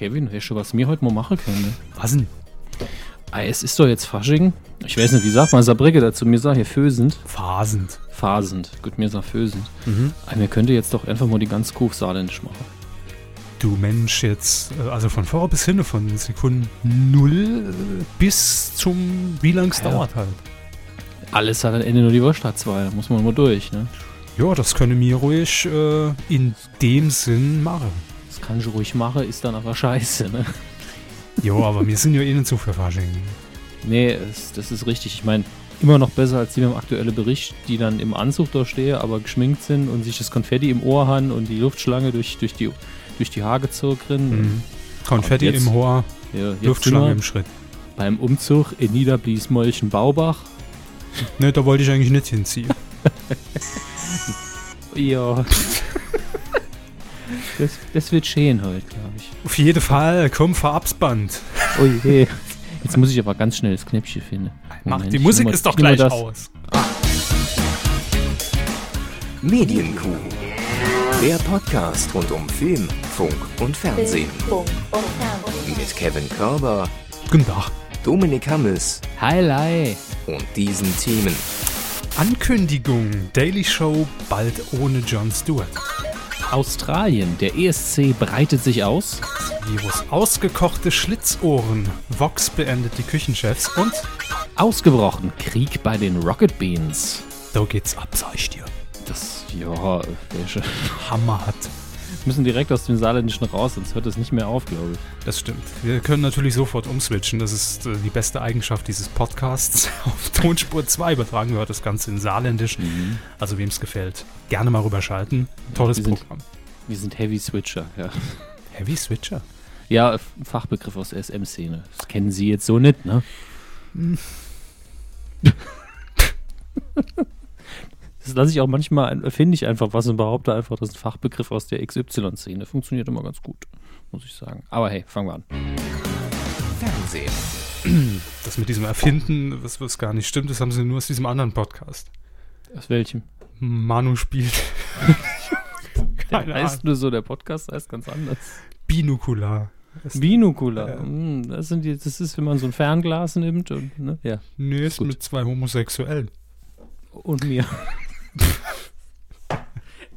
Kevin, weißt du, was wir heute mal machen können? Ne? Was denn? Ah, es ist doch jetzt Fasching. Ich weiß nicht, wie sagt man Saarbrücke dazu? Mir sagt hier fösend. Phasend. Phasend. Gut, mir sagt fösend. Mhm. Aber mir könnte jetzt doch einfach mal die ganz Kuh saarländisch machen. Du Mensch, jetzt, äh, also von vorne bis hin, von Sekunden null äh, bis zum, wie lang es Ja. dauert halt. Alles hat am Ende nur die Wurst hat zwei. Da muss man mal durch, ne? Ja, das können wir ruhig äh, in dem Sinn machen. Das kann ich ruhig machen, ist dann aber scheiße, ne? Jo, aber wir sind ja eh nicht so für Fasching. Nee, es, das ist richtig. Ich meine, immer noch besser als die beim aktuellen Bericht, die dann im Anzug da stehen, aber geschminkt sind und sich das Konfetti im Ohr haben und die Luftschlange durch, durch, die, durch die Haare gezogen. Mhm. Konfetti jetzt- im Ohr, Ja, Luftschlange im Schritt. beim Umzug in Niederblies-Molchen-Baubach. Ne, da wollte ich eigentlich nicht hinziehen. Ja. das, das wird schön heute, glaube ich. Auf jeden Fall, komm, Verabsband. Oh je. Jetzt muss ich aber ganz schnell das Knäppchen finden. Mach, die Musik mal- ist doch gleich das. aus. Medienkuh. Der Podcast rund um Film, Funk und Fernsehen. Funk und Fernsehen. Mit Kevin Körber, Guten Tag. Dominik Hammes Hi, und diesen Themen. Ankündigung: Daily Show bald ohne Jon Stewart. Australien. Der ESC breitet sich aus. Virus ausgekochte Schlitzohren. Vox beendet die Küchenchefs und Ausgebrochen. Krieg bei den Rocket Beans. da geht's ab, sag ich dir. Das, ja, welche. Hammer hat. Müssen direkt aus dem Saarländischen raus, sonst hört es nicht mehr auf, glaube ich. Das stimmt. Wir können natürlich sofort umswitchen. Das ist äh, die beste Eigenschaft dieses Podcasts. Auf Tonspur 2 übertragen wir das Ganze in Saarländisch. Also wem es gefällt, gerne mal rüberschalten. Tolles wir sind- Programm. Wir sind Heavy Switcher, ja. Heavy Switcher. Ja, Fachbegriff aus der SM-Szene. Das kennen Sie jetzt so nicht, ne? Das lasse ich auch manchmal, finde ich einfach was und behaupte einfach, das ist ein Fachbegriff aus der XY-Szene. Funktioniert immer ganz gut, muss ich sagen. Aber hey, fangen wir an. Fernsehen. Das mit diesem Erfinden, was, was gar nicht stimmt, das haben sie nur aus diesem anderen Podcast. Aus welchem? Manu spielt Der Keine heißt nur so, der Podcast heißt ganz anders. Binokular. Das- Binokular. Ja. Mm, Das, sind die, das ist, wenn man so ein Fernglas nimmt und, ne? ja. Nee, ist Gut. mit zwei Homosexuellen. und mir.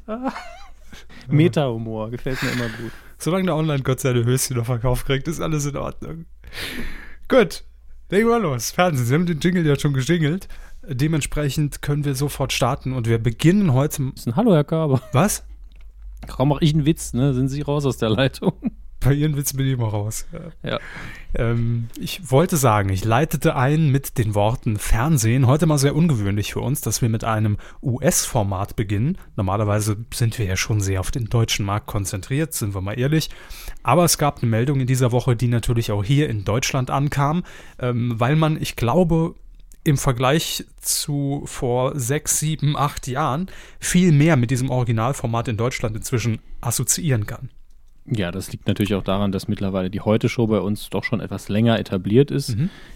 Meta-Humor, gefällt mir immer gut. Solange der Online-Gott seine Höschen noch verkauft kriegt, ist alles in Ordnung. Gut, legen wir los. Fernsehen, Sie haben den Jingle ja schon gejingelt. Dementsprechend können wir sofort starten und wir beginnen heute. Hallo, Herr Körber. Was? Kaum mache ich einen Witz, ne? Sind Sie raus aus der Leitung? Bei Ihren Witz bin ich immer raus. Ja. Ähm, ich wollte sagen, ich leitete ein mit den Worten Fernsehen. Heute mal sehr ungewöhnlich für uns, dass wir mit einem US-Format beginnen. Normalerweise sind wir ja schon sehr auf den deutschen Markt konzentriert, sind wir mal ehrlich. Aber es gab eine Meldung in dieser Woche, die natürlich auch hier in Deutschland ankam, ähm, weil man, ich glaube, im Vergleich zu vor sechs, sieben, acht Jahren viel mehr mit diesem Originalformat in Deutschland inzwischen assoziieren kann. Ja, das liegt natürlich auch daran, dass mittlerweile die Heute-Show bei uns doch schon etwas länger etabliert ist,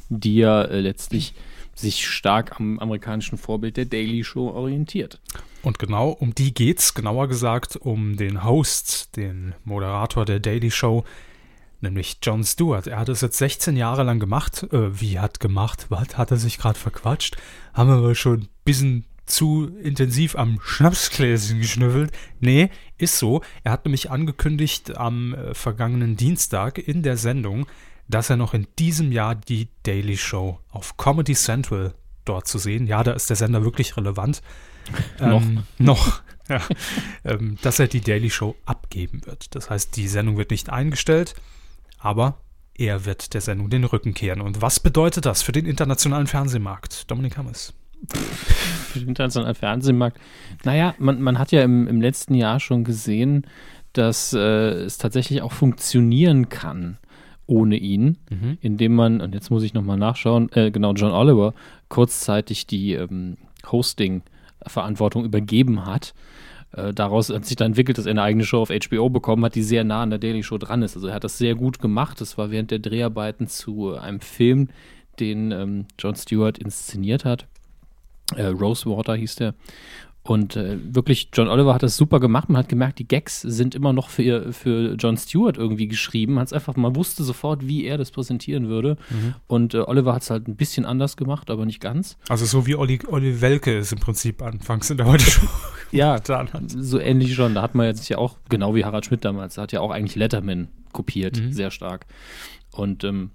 die ja äh, letztlich sich stark am amerikanischen Vorbild der Daily Show orientiert. Und genau um die geht's, genauer gesagt um den Host, den Moderator der Daily Show, nämlich Jon Stewart. Er hat es jetzt 16 Jahre lang gemacht. Äh, wie hat gemacht? Was? Hat er sich gerade verquatscht? Haben wir schon ein bisschen zu intensiv am Schnapsgläschen geschnüffelt? Nee, ist so. Er hat nämlich angekündigt am äh, vergangenen Dienstag in der Sendung, dass er noch in diesem Jahr die Daily Show auf Comedy Central dort zu sehen. Ja, da ist der Sender wirklich relevant. Noch. Ähm, noch. Ja. ähm, dass er die Daily Show abgeben wird. Das heißt, die Sendung wird nicht eingestellt, aber er wird der Sendung den Rücken kehren. Und was bedeutet das für den internationalen Fernsehmarkt? Dominik Hammes. Für den internationalen Fernsehmarkt. Naja, man, man hat ja im, im letzten Jahr schon gesehen, dass äh, es tatsächlich auch funktionieren kann ohne ihn, indem man, und jetzt muss ich nochmal nachschauen, äh, genau, John Oliver kurzzeitig die ähm, Hosting-Verantwortung übergeben hat. Äh, daraus hat sich dann entwickelt, dass er eine eigene Show auf HBO bekommen hat, die sehr nah an der Daily Show dran ist. Also er hat das sehr gut gemacht. Das war während der Dreharbeiten zu einem Film, den ähm, Jon Stewart inszeniert hat. Äh, Rosewater hieß der. Und äh, wirklich, John Oliver hat das super gemacht. Man hat gemerkt, die Gags sind immer noch für, für John Stewart irgendwie geschrieben. Hat's einfach, man wusste sofort, wie er das präsentieren würde. Mhm. Und äh, Oliver hat es halt ein bisschen anders gemacht, aber nicht ganz. Also so wie Olli, Olli Welke es im Prinzip anfangs in der heute Show Ja, getan hat. so ähnlich schon. Da hat man jetzt ja auch, genau wie Harald Schmidt damals, da hat ja auch eigentlich Letterman kopiert, Mhm. sehr stark. Und ähm,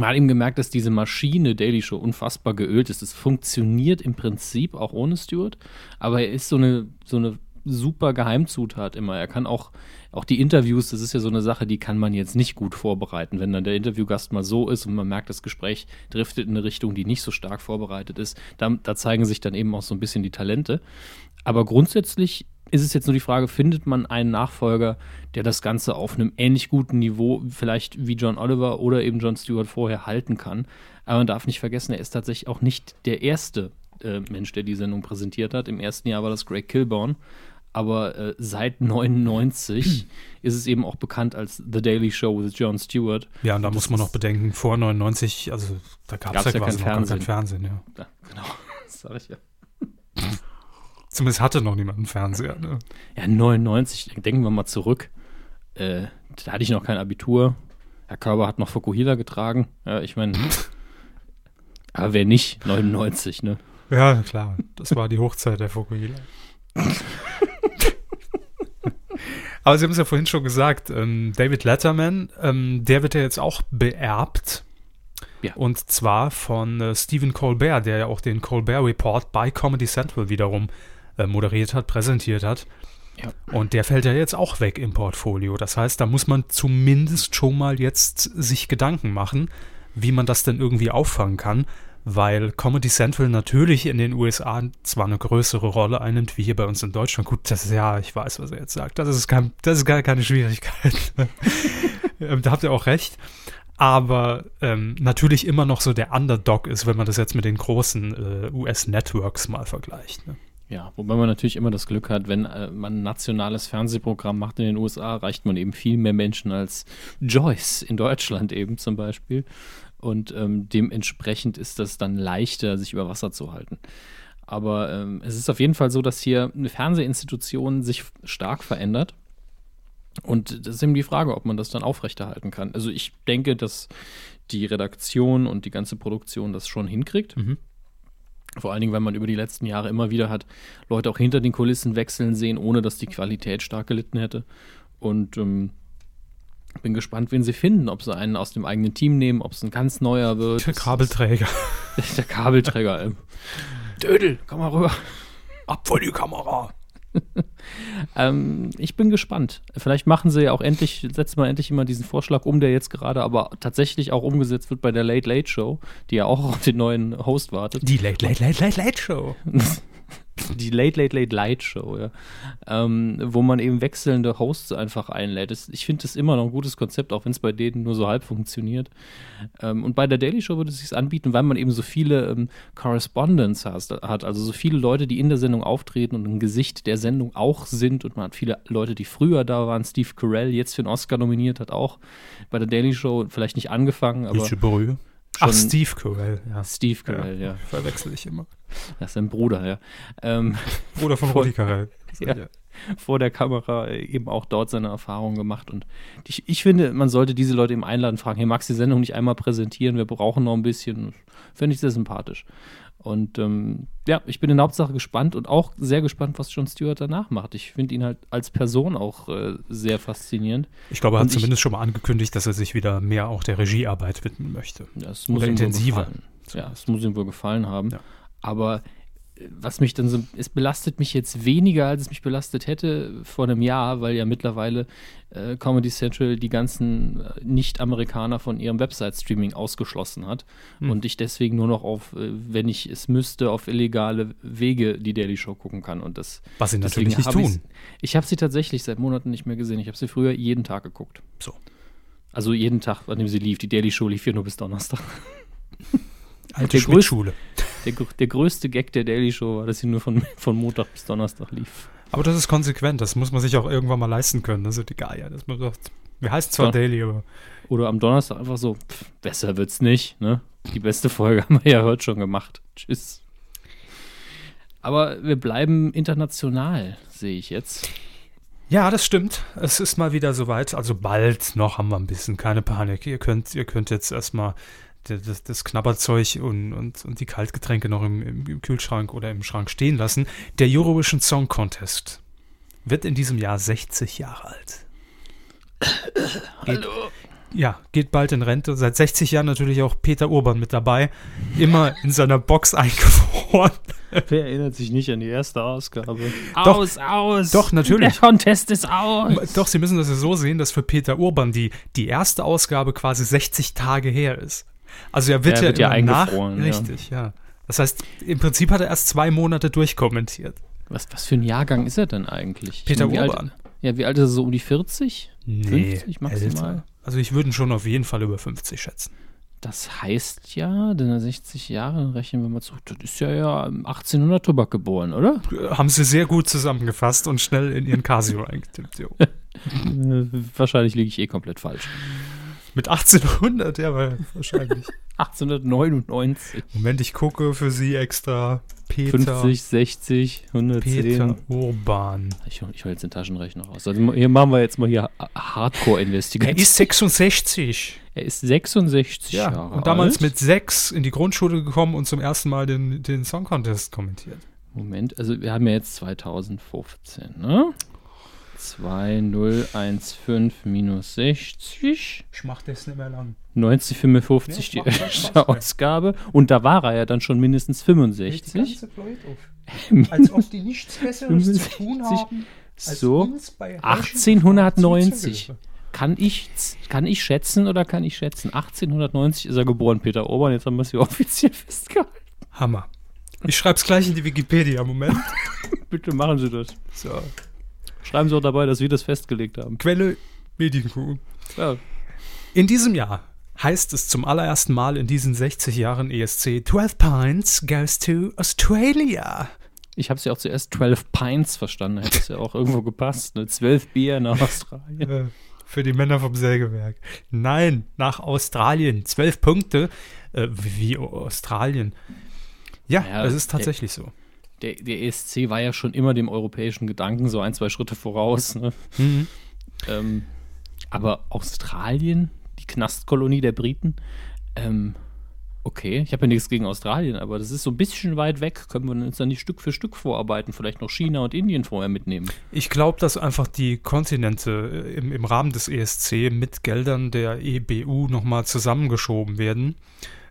man hat eben gemerkt, dass diese Maschine Daily Show unfassbar geölt ist. Es funktioniert im Prinzip auch ohne Stewart, aber er ist so eine, so eine super Geheimzutat immer. Er kann auch, auch die Interviews, das ist ja so eine Sache, die kann man jetzt nicht gut vorbereiten. Wenn dann der Interviewgast mal so ist und man merkt, das Gespräch driftet in eine Richtung, die nicht so stark vorbereitet ist, da, da zeigen sich dann eben auch so ein bisschen die Talente. Aber grundsätzlich ist es jetzt nur die Frage, findet man einen Nachfolger, der das Ganze auf einem ähnlich guten Niveau, vielleicht wie John Oliver oder eben John Stewart vorher halten kann. Aber man darf nicht vergessen, er ist tatsächlich auch nicht der erste äh, Mensch, der die Sendung präsentiert hat. Im ersten Jahr war das Greg Kilborn. Aber äh, seit 99 ist es eben auch bekannt als The Daily Show with John Stewart. Ja, und da muss man noch bedenken, vor 99, also da gab es ja ja quasi kein noch gar kein Fernsehen. Ja. Ja, genau, das sag ich ja. Zumindest hatte noch niemand einen Fernseher. Ne? Ja, 99, denken wir mal zurück. Äh, da hatte ich noch kein Abitur. Herr Körber hat noch Fukuhila getragen. Ja, ich meine, aber wer nicht? 99, ne? Ja, klar. Das war die Hochzeit der Fukuhila. Aber Sie haben es ja vorhin schon gesagt, ähm, David Letterman, ähm, der wird ja jetzt auch beerbt. Ja. Und zwar von äh, Stephen Colbert, der ja auch den Colbert Report bei Comedy Central wiederum äh, moderiert hat, präsentiert hat. Ja. Und der fällt ja jetzt auch weg im Portfolio. Das heißt, da muss man zumindest schon mal jetzt sich Gedanken machen, wie man das denn irgendwie auffangen kann, weil Comedy Central natürlich in den USA zwar eine größere Rolle einnimmt, wie hier bei uns in Deutschland. Gut, das ist ja, ich weiß, was er jetzt sagt. Das ist, kein, das ist gar keine Schwierigkeit. Ähm, da habt ihr auch recht. Aber ähm, natürlich immer noch so der Underdog ist, wenn man das jetzt mit den großen äh, US-Networks mal vergleicht. Ne? Ja, wobei man natürlich immer das Glück hat, wenn äh, man ein nationales Fernsehprogramm macht in den USA, erreicht man eben viel mehr Menschen als Joyce in Deutschland eben zum Beispiel. Und ähm, dementsprechend ist das dann leichter, sich über Wasser zu halten. Aber ähm, es ist auf jeden Fall so, dass hier eine Fernsehinstitution sich stark verändert. Und das ist eben die Frage, ob man das dann aufrechterhalten kann. Also ich denke, dass die Redaktion und die ganze Produktion das schon hinkriegt. Mhm. Vor allen Dingen, weil man über die letzten Jahre immer wieder hat Leute auch hinter den Kulissen wechseln sehen, ohne dass die Qualität stark gelitten hätte. Und ähm, bin gespannt, wen sie finden, ob sie einen aus dem eigenen Team nehmen, ob es ein ganz neuer wird. Der Kabelträger. Der Kabelträger. Ähm. Dödel, komm mal rüber. Ab vor die Kamera. Ähm, ich bin gespannt. Vielleicht machen sie ja auch endlich, setzen wir endlich immer diesen Vorschlag um, der jetzt gerade aber tatsächlich auch umgesetzt wird bei der Late Late Show, die ja auch auf den neuen Host wartet. Die Late, Late, Late, Late, Late Show. die Late Late Late Light Show, ja. Ähm, wo man eben wechselnde Hosts einfach einlädt. Das, ich finde das immer noch ein gutes Konzept, auch wenn es bei denen nur so halb funktioniert. Ähm, und bei der Daily Show würde es sich anbieten, weil man eben so viele ähm, Correspondents has, hat, also so viele Leute, die in der Sendung auftreten und ein Gesicht der Sendung auch sind. Und man hat viele Leute, die früher da waren. Steve Carell, jetzt für einen Oscar nominiert, hat auch bei der Daily Show vielleicht nicht angefangen, aber Welche Brühe? Ach, Steve Carell, ja. Steve Carell, ja. Verwechsel ich immer. Das ist sein Bruder, ja. Ähm, Bruder von Rudi Carell. Ja. vor der Kamera äh, eben auch dort seine Erfahrungen gemacht. Und ich, ich finde, man sollte diese Leute eben einladen, fragen, hey, magst du die Sendung nicht einmal präsentieren? Wir brauchen noch ein bisschen. Fände ich sehr sympathisch. Und ähm, ja, ich bin in der Hauptsache gespannt und auch sehr gespannt, was John Stewart danach macht. Ich finde ihn halt als Person auch äh, sehr faszinierend. Ich glaube, er hat Und ich- zumindest schon mal angekündigt, dass er sich wieder mehr auch der Regiearbeit widmen möchte. Das muss Oder ihm intensiver. wohl gefallen. Ja, es muss ihm wohl gefallen haben. Ja. Aber was mich dann so, es belastet mich jetzt weniger, als es mich belastet hätte vor einem Jahr, weil ja mittlerweile äh, Comedy Central die ganzen äh, Nicht-Amerikaner von ihrem Website-Streaming ausgeschlossen hat Hm. und ich deswegen nur noch auf, äh, wenn ich es müsste, auf illegale Wege die Daily Show gucken kann. Und das Was sie natürlich nicht tun. Ich habe sie tatsächlich seit Monaten nicht mehr gesehen. Ich habe sie früher jeden Tag geguckt. So. Also jeden Tag, an dem sie lief. Die Daily Show lief hier nur bis Donnerstag. Alte Schmidt-Schule. Der, der größte Gag der Daily Show war, dass sie nur von, von Montag bis Donnerstag lief. Aber das ist konsequent. Das muss man sich auch irgendwann mal leisten können. Das ist die Geier. Das man sagt, wir heißen zwar Ja. Daily, aber Oder am Donnerstag einfach so, pff, besser wird's nicht, ne? Die beste Folge haben wir ja heute schon gemacht. Tschüss. Aber wir bleiben international, sehe ich jetzt. Ja, das stimmt. Es ist mal wieder soweit. Also bald noch haben wir ein bisschen. Keine Panik. Ihr könnt, ihr könnt jetzt erstmal das, das Knabberzeug und, und, und die Kaltgetränke noch im, im Kühlschrank oder im Schrank stehen lassen. Der Eurovision Song Contest wird in diesem Jahr 60 Jahre alt. Hallo. Ja, geht bald in Rente. Seit 60 Jahren natürlich auch Peter Urban mit dabei. Immer in seiner Box eingefroren. Wer erinnert sich nicht an die erste Ausgabe? Doch, aus, aus! Doch, natürlich. Der Contest ist aus! Doch, Sie müssen das ja so sehen, dass für Peter Urban die, die erste Ausgabe quasi 60 Tage her ist. Also er wird Er ja, wird ja immer nach, eingefroren, ja. Richtig, ja. Das heißt, im Prinzip hat er erst zwei Monate durchkommentiert. Was, was für ein Jahrgang ist er denn eigentlich? Peter wie Urban. Alt, ja, wie alt ist er so? Um die 40? 50 maximal? älter. Also ich würde ihn schon auf jeden Fall über 50 schätzen. Das heißt ja, denn er 60 Jahre, rechnen wir mal zurück. Das ist ja ja 1800 Tobak geboren, oder? Äh, Haben sie sehr gut zusammengefasst und schnell in ihren Casio eingetippt. Wahrscheinlich liege ich eh komplett falsch. Mit 1800, ja, wahrscheinlich. 1899. Moment, ich gucke für Sie extra. Peter, 50, 60, 110. Peter Urban. Ich, ich hole jetzt den Taschenrechner raus. Also hier machen wir jetzt mal hier Er Hardcore-Investigation. ist 66. Er ist 66 Ja, Jahre und damals alt. mit sechs in die Grundschule gekommen und zum ersten Mal den, den Song Contest kommentiert. Moment, also wir haben ja jetzt 2015, ne? 2015 minus 60. Ich mach das nicht mehr lang. 90, 55 Ja, die erste. Ausgabe. Und da war er ja dann schon mindestens 65. Als ob die nichts Besseres zu 65. tun haben. So, uns bei Herrchen 1890. zuzuhören. Kann ich, kann ich schätzen oder kann ich schätzen? 1890 ist er geboren, Peter Urban. Jetzt haben wir es hier offiziell festgehalten. Hammer. Ich schreib's gleich in die Wikipedia. Moment. Bitte machen Sie das. So. Schreiben Sie auch dabei, dass wir das festgelegt haben. Quelle Medienkuh. Ja, In diesem Jahr heißt es zum allerersten Mal in diesen 60 Jahren ESC 12 Pints goes to Australia. ich habe es ja auch zuerst 12 Pints verstanden. Hätte das ja auch irgendwo gepasst. Ne? 12 Bier nach Australien. Äh, Für die Männer vom Sägewerk. Nein, nach Australien. 12 Punkte. Äh, wie Australien. Ja, Ja, es ist tatsächlich so. Der, der ESC war ja schon immer dem europäischen Gedanken so ein, zwei Schritte voraus. Ne? Mhm. Ähm, aber Australien, die Knastkolonie der Briten, ähm, okay, ich habe ja nichts gegen Australien, aber das ist so ein bisschen weit weg. Können wir uns dann nicht Stück für Stück vorarbeiten? Vielleicht noch China und Indien vorher mitnehmen. Ich glaube, dass einfach die Kontinente äh, im, im Rahmen des ESC mit Geldern der EBU nochmal zusammengeschoben werden.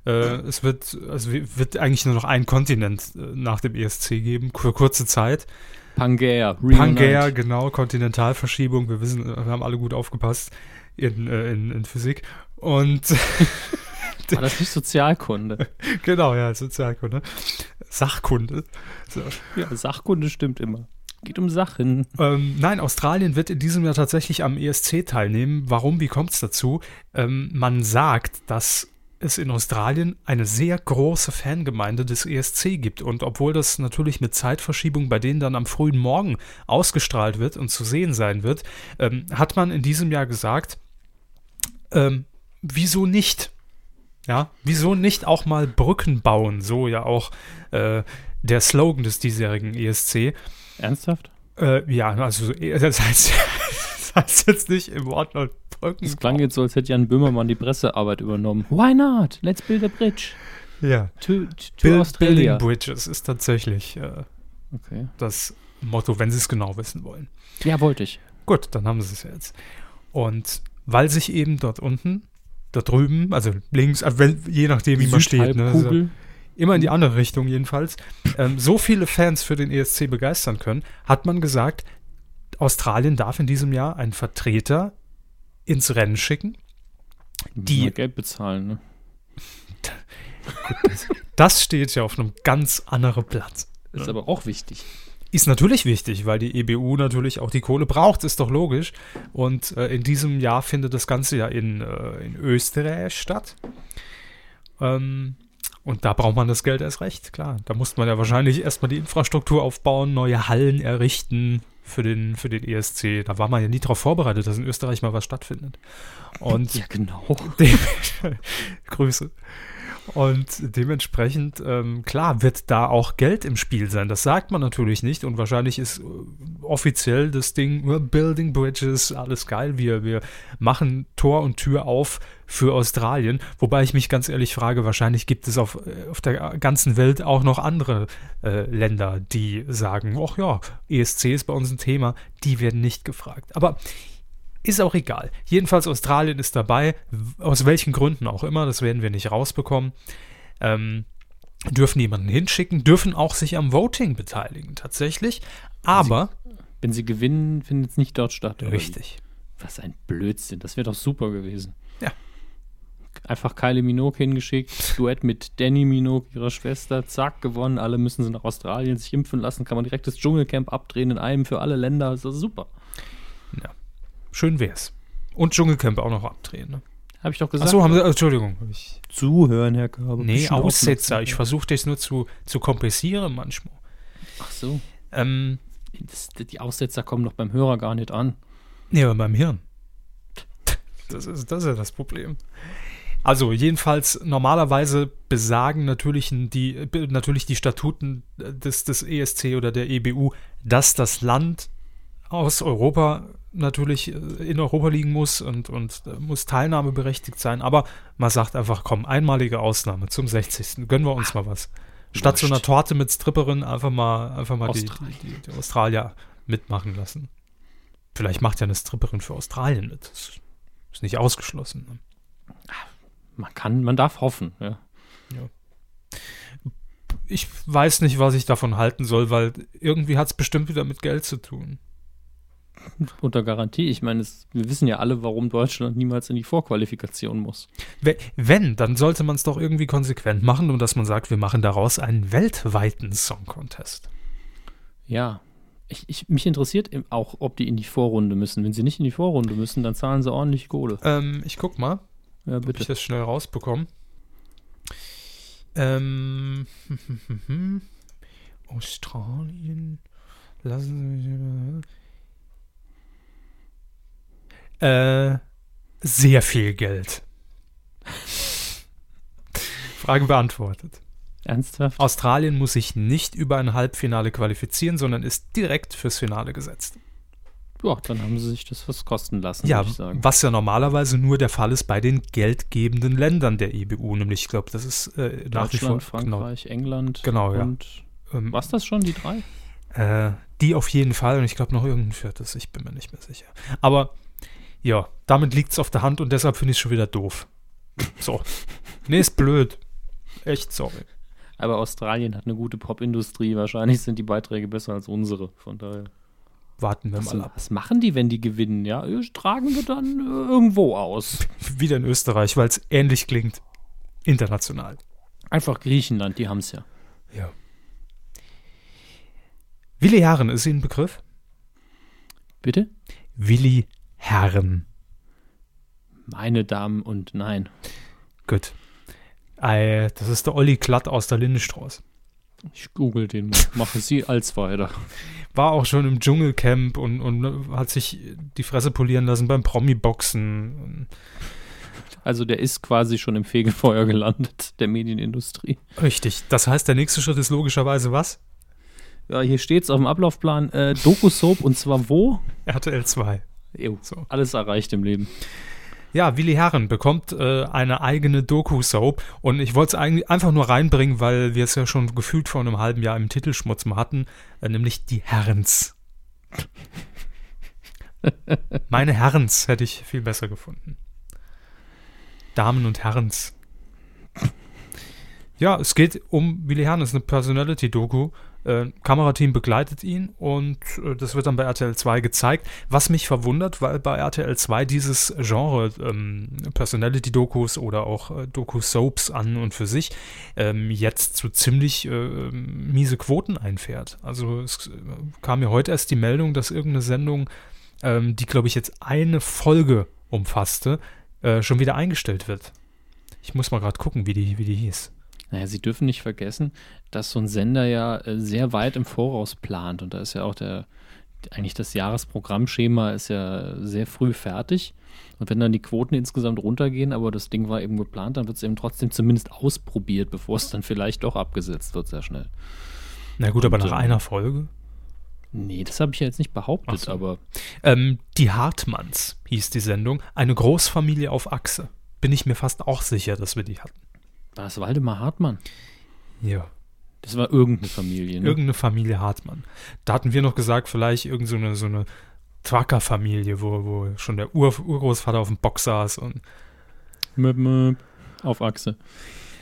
Äh, es wird, also wir- wird eigentlich nur noch ein Kontinent äh, nach dem ESC geben, für kurze Zeit. Pangea, Pangea, genau, Kontinentalverschiebung. Wir wissen, wir haben alle gut aufgepasst in, äh, in, in Physik. Und War das nicht Sozialkunde? genau, ja, Sozialkunde. Sachkunde. So. ja, Sachkunde stimmt immer. Geht um Sachen. Ähm, nein, Australien wird in diesem Jahr tatsächlich am ESC teilnehmen. Warum? Wie kommt es dazu? Ähm, man sagt, dass es in Australien eine sehr große Fangemeinde des ESC gibt. Und obwohl das natürlich mit Zeitverschiebung bei denen dann am frühen Morgen ausgestrahlt wird und zu sehen sein wird, ähm, hat man in diesem Jahr gesagt, ähm, wieso nicht? Ja, wieso nicht auch mal Brücken bauen? So ja auch äh, der Slogan des diesjährigen ESC. Ernsthaft? Äh, ja, also das heißt, das heißt jetzt nicht im Wortlaut Brücken. Das klang jetzt so, als hätte Jan Böhmermann die Pressearbeit übernommen. Why not? Let's build a bridge Ja. to, to, Build, Australia. Building Bridges ist tatsächlich äh, Okay. das Motto, wenn Sie es genau wissen wollen. Ja, wollte ich. Gut, dann haben Sie es jetzt. Und weil sich eben dort unten, da drüben, also links, wenn, je nachdem, wie man steht, ne, also immer in die andere Richtung jedenfalls, ähm, so viele Fans für den ESC begeistern können, hat man gesagt, Australien darf in diesem Jahr einen Vertreter ins Rennen schicken. Die die- Geld bezahlen, ne? Das steht ja auf einem ganz anderen Platz. Ist aber auch wichtig. Ist natürlich wichtig, weil die EBU natürlich auch die Kohle braucht, ist doch logisch. Und äh, in diesem Jahr findet das Ganze ja in, äh, in Österreich statt. Ähm, und da braucht man das Geld erst recht, klar. Da muss man ja wahrscheinlich erstmal die Infrastruktur aufbauen, neue Hallen errichten für den, für den ESC. Da war man ja nie darauf vorbereitet, dass in Österreich mal was stattfindet. Und Ja, genau. Grüße. Und dementsprechend, ähm, klar, wird da auch Geld im Spiel sein. Das sagt man natürlich nicht. Und wahrscheinlich ist äh, offiziell das Ding, we're building bridges, alles geil. Wir, wir machen Tor und Tür auf für Australien. Wobei ich mich ganz ehrlich frage, wahrscheinlich gibt es auf, äh, auf der ganzen Welt auch noch andere äh, Länder, die sagen, ach ja, ESC ist bei uns ein Thema. Die werden nicht gefragt. Aber ist auch egal. Jedenfalls Australien ist dabei, aus welchen Gründen auch immer, das werden wir nicht rausbekommen. Ähm, dürfen jemanden hinschicken, dürfen auch sich am Voting beteiligen, tatsächlich. Aber. Wenn sie, wenn sie gewinnen, findet es nicht dort statt. Richtig. Was ein Blödsinn, das wäre doch super gewesen. Ja. Einfach Kylie Minogue hingeschickt, Duett mit Danny Minogue, ihrer Schwester, zack, gewonnen. Alle müssen sie nach Australien sich impfen lassen, kann man direkt das Dschungelcamp abdrehen in einem für alle Länder. Das ist super. Ja. Schön wär's. Und Dschungelcamp auch noch abdrehen, ne? Habe ich doch gesagt. Achso, haben Sie, Entschuldigung. hab Ich, Zuhören, Herr Körber. nee, Aussetzer. Ich versuche das nur zu, zu kompensieren manchmal. Ach so. Ähm, Das, die Aussetzer kommen doch beim Hörer gar nicht an. nee, aber beim Hirn. Das ist, das ist ja das Problem. Also, jedenfalls, normalerweise besagen natürlich die, natürlich die Statuten des, des ESC oder der EBU, dass das Land aus Europa natürlich äh, in Europa liegen muss und, und äh, muss teilnahmeberechtigt sein. Aber man sagt einfach, komm, einmalige Ausnahme zum 60. Gönnen wir uns mal was. Statt so einer. Torte mit Stripperin einfach mal, einfach mal die, die, die, Australier mitmachen lassen. Vielleicht macht ja eine Stripperin für Australien mit. Das ist nicht ausgeschlossen. Ne? Man kann, man darf hoffen, ja. Ich weiß nicht, was ich davon halten soll, weil irgendwie hat es bestimmt wieder mit Geld zu tun. Unter Garantie. Ich meine, es, wir wissen ja alle, warum Deutschland niemals in die Vorqualifikation muss. We- Wenn, dann sollte man es doch irgendwie konsequent machen und dass man sagt, wir machen daraus einen weltweiten Song Contest. Ja. Ich, ich, mich interessiert auch, ob die in die Vorrunde müssen. Wenn sie nicht in die Vorrunde müssen, dann zahlen sie ordentlich Kohle. Ähm, ich guck mal, Ja, ob ich das schnell rausbekomme. Ähm, Australien. Lassen Sie mich. Äh, sehr viel Geld. Frage beantwortet. Ernsthaft? Australien muss sich nicht über ein Halbfinale qualifizieren, sondern ist direkt fürs Finale gesetzt. Ja, dann haben sie sich das was kosten lassen, Ja, würde ich sagen. was ja normalerweise nur der Fall ist bei den geldgebenden Ländern der EBU, nämlich ich glaube, das ist äh, nach wie vor Deutschland, Frankreich, England Genau, ja. und Genau, ähm, was das schon, die drei? Äh, die auf jeden Fall und ich glaube noch irgendein viertes, ich bin mir nicht mehr sicher. Aber ja, damit liegt es auf der Hand und deshalb finde ich es schon wieder doof. So. nee, ist blöd. Echt sorry. Aber Australien hat eine gute Popindustrie. Wahrscheinlich sind die Beiträge besser als unsere. Von daher. Warten wir Was, mal ab. was machen die, wenn die gewinnen? Ja, äh, tragen wir dann äh, irgendwo aus. Wieder in Österreich, weil es ähnlich klingt. International. Einfach Griechenland, die haben es ja. Ja. Willi Herren ist Ihnen ein Begriff? Bitte? Willi Herren. Meine Damen und nein. Gut. Äh, das ist der Olli Klatt aus der Lindenstraße. Ich google den. Mache sie als weiter. War auch schon im Dschungelcamp und, und hat sich die Fresse polieren lassen beim Promi-Boxen. Also der ist quasi schon im Fegefeuer gelandet, der Medienindustrie. Richtig. Das heißt, der nächste Schritt ist logischerweise was? Ja, hier steht's auf dem Ablaufplan. Äh, Doku-Soap und zwar wo? RTL 2. Jo, So. alles erreicht im Leben. Ja, Willi Herren bekommt äh, eine eigene Doku-Soap und ich wollte es eigentlich einfach nur reinbringen, weil wir es ja schon gefühlt vor einem halben Jahr im Titelschmutz mal hatten, äh, nämlich die Herrens. Meine Herrens hätte ich viel besser gefunden. Damen und Herrens. Ja, es geht um Willi Herren, es ist eine Personality-Doku. Äh, Kamerateam begleitet ihn und äh, das wird dann bei RTL 2 gezeigt. Was mich verwundert, weil bei RTL 2 dieses Genre ähm, Personality-Dokus oder auch äh, Doku-Soaps an und für sich ähm, jetzt so ziemlich äh, miese Quoten einfährt. Also es äh, kam mir heute erst die Meldung, dass irgendeine Sendung, ähm, die glaube ich jetzt eine Folge umfasste, äh, schon wieder eingestellt wird. Ich muss mal gerade gucken, wie die, wie die hieß. Naja, Sie dürfen nicht vergessen, dass so ein Sender ja äh, sehr weit im Voraus plant und da ist ja auch der, eigentlich das Jahresprogrammschema ist ja sehr früh fertig. Und wenn dann die Quoten insgesamt runtergehen, aber das Ding war eben geplant, dann wird es eben trotzdem zumindest ausprobiert, bevor es dann vielleicht doch abgesetzt wird, sehr schnell. Na gut, aber Und, nach äh, einer Folge. Nee, das habe ich ja jetzt nicht behauptet, so. aber Ähm, die Hartmanns hieß die Sendung. Eine Großfamilie auf Achse. Bin ich mir fast auch sicher, dass wir die hatten. War das Waldemar Hartmann? Ja. Das war irgendeine Familie, ne? Irgendeine Familie Hartmann. Da hatten wir noch gesagt, vielleicht irgend so eine, so eine Trucker-Familie, wo, wo schon der Ur Urgroßvater auf dem Bock saß und Möp, möp. Auf Achse.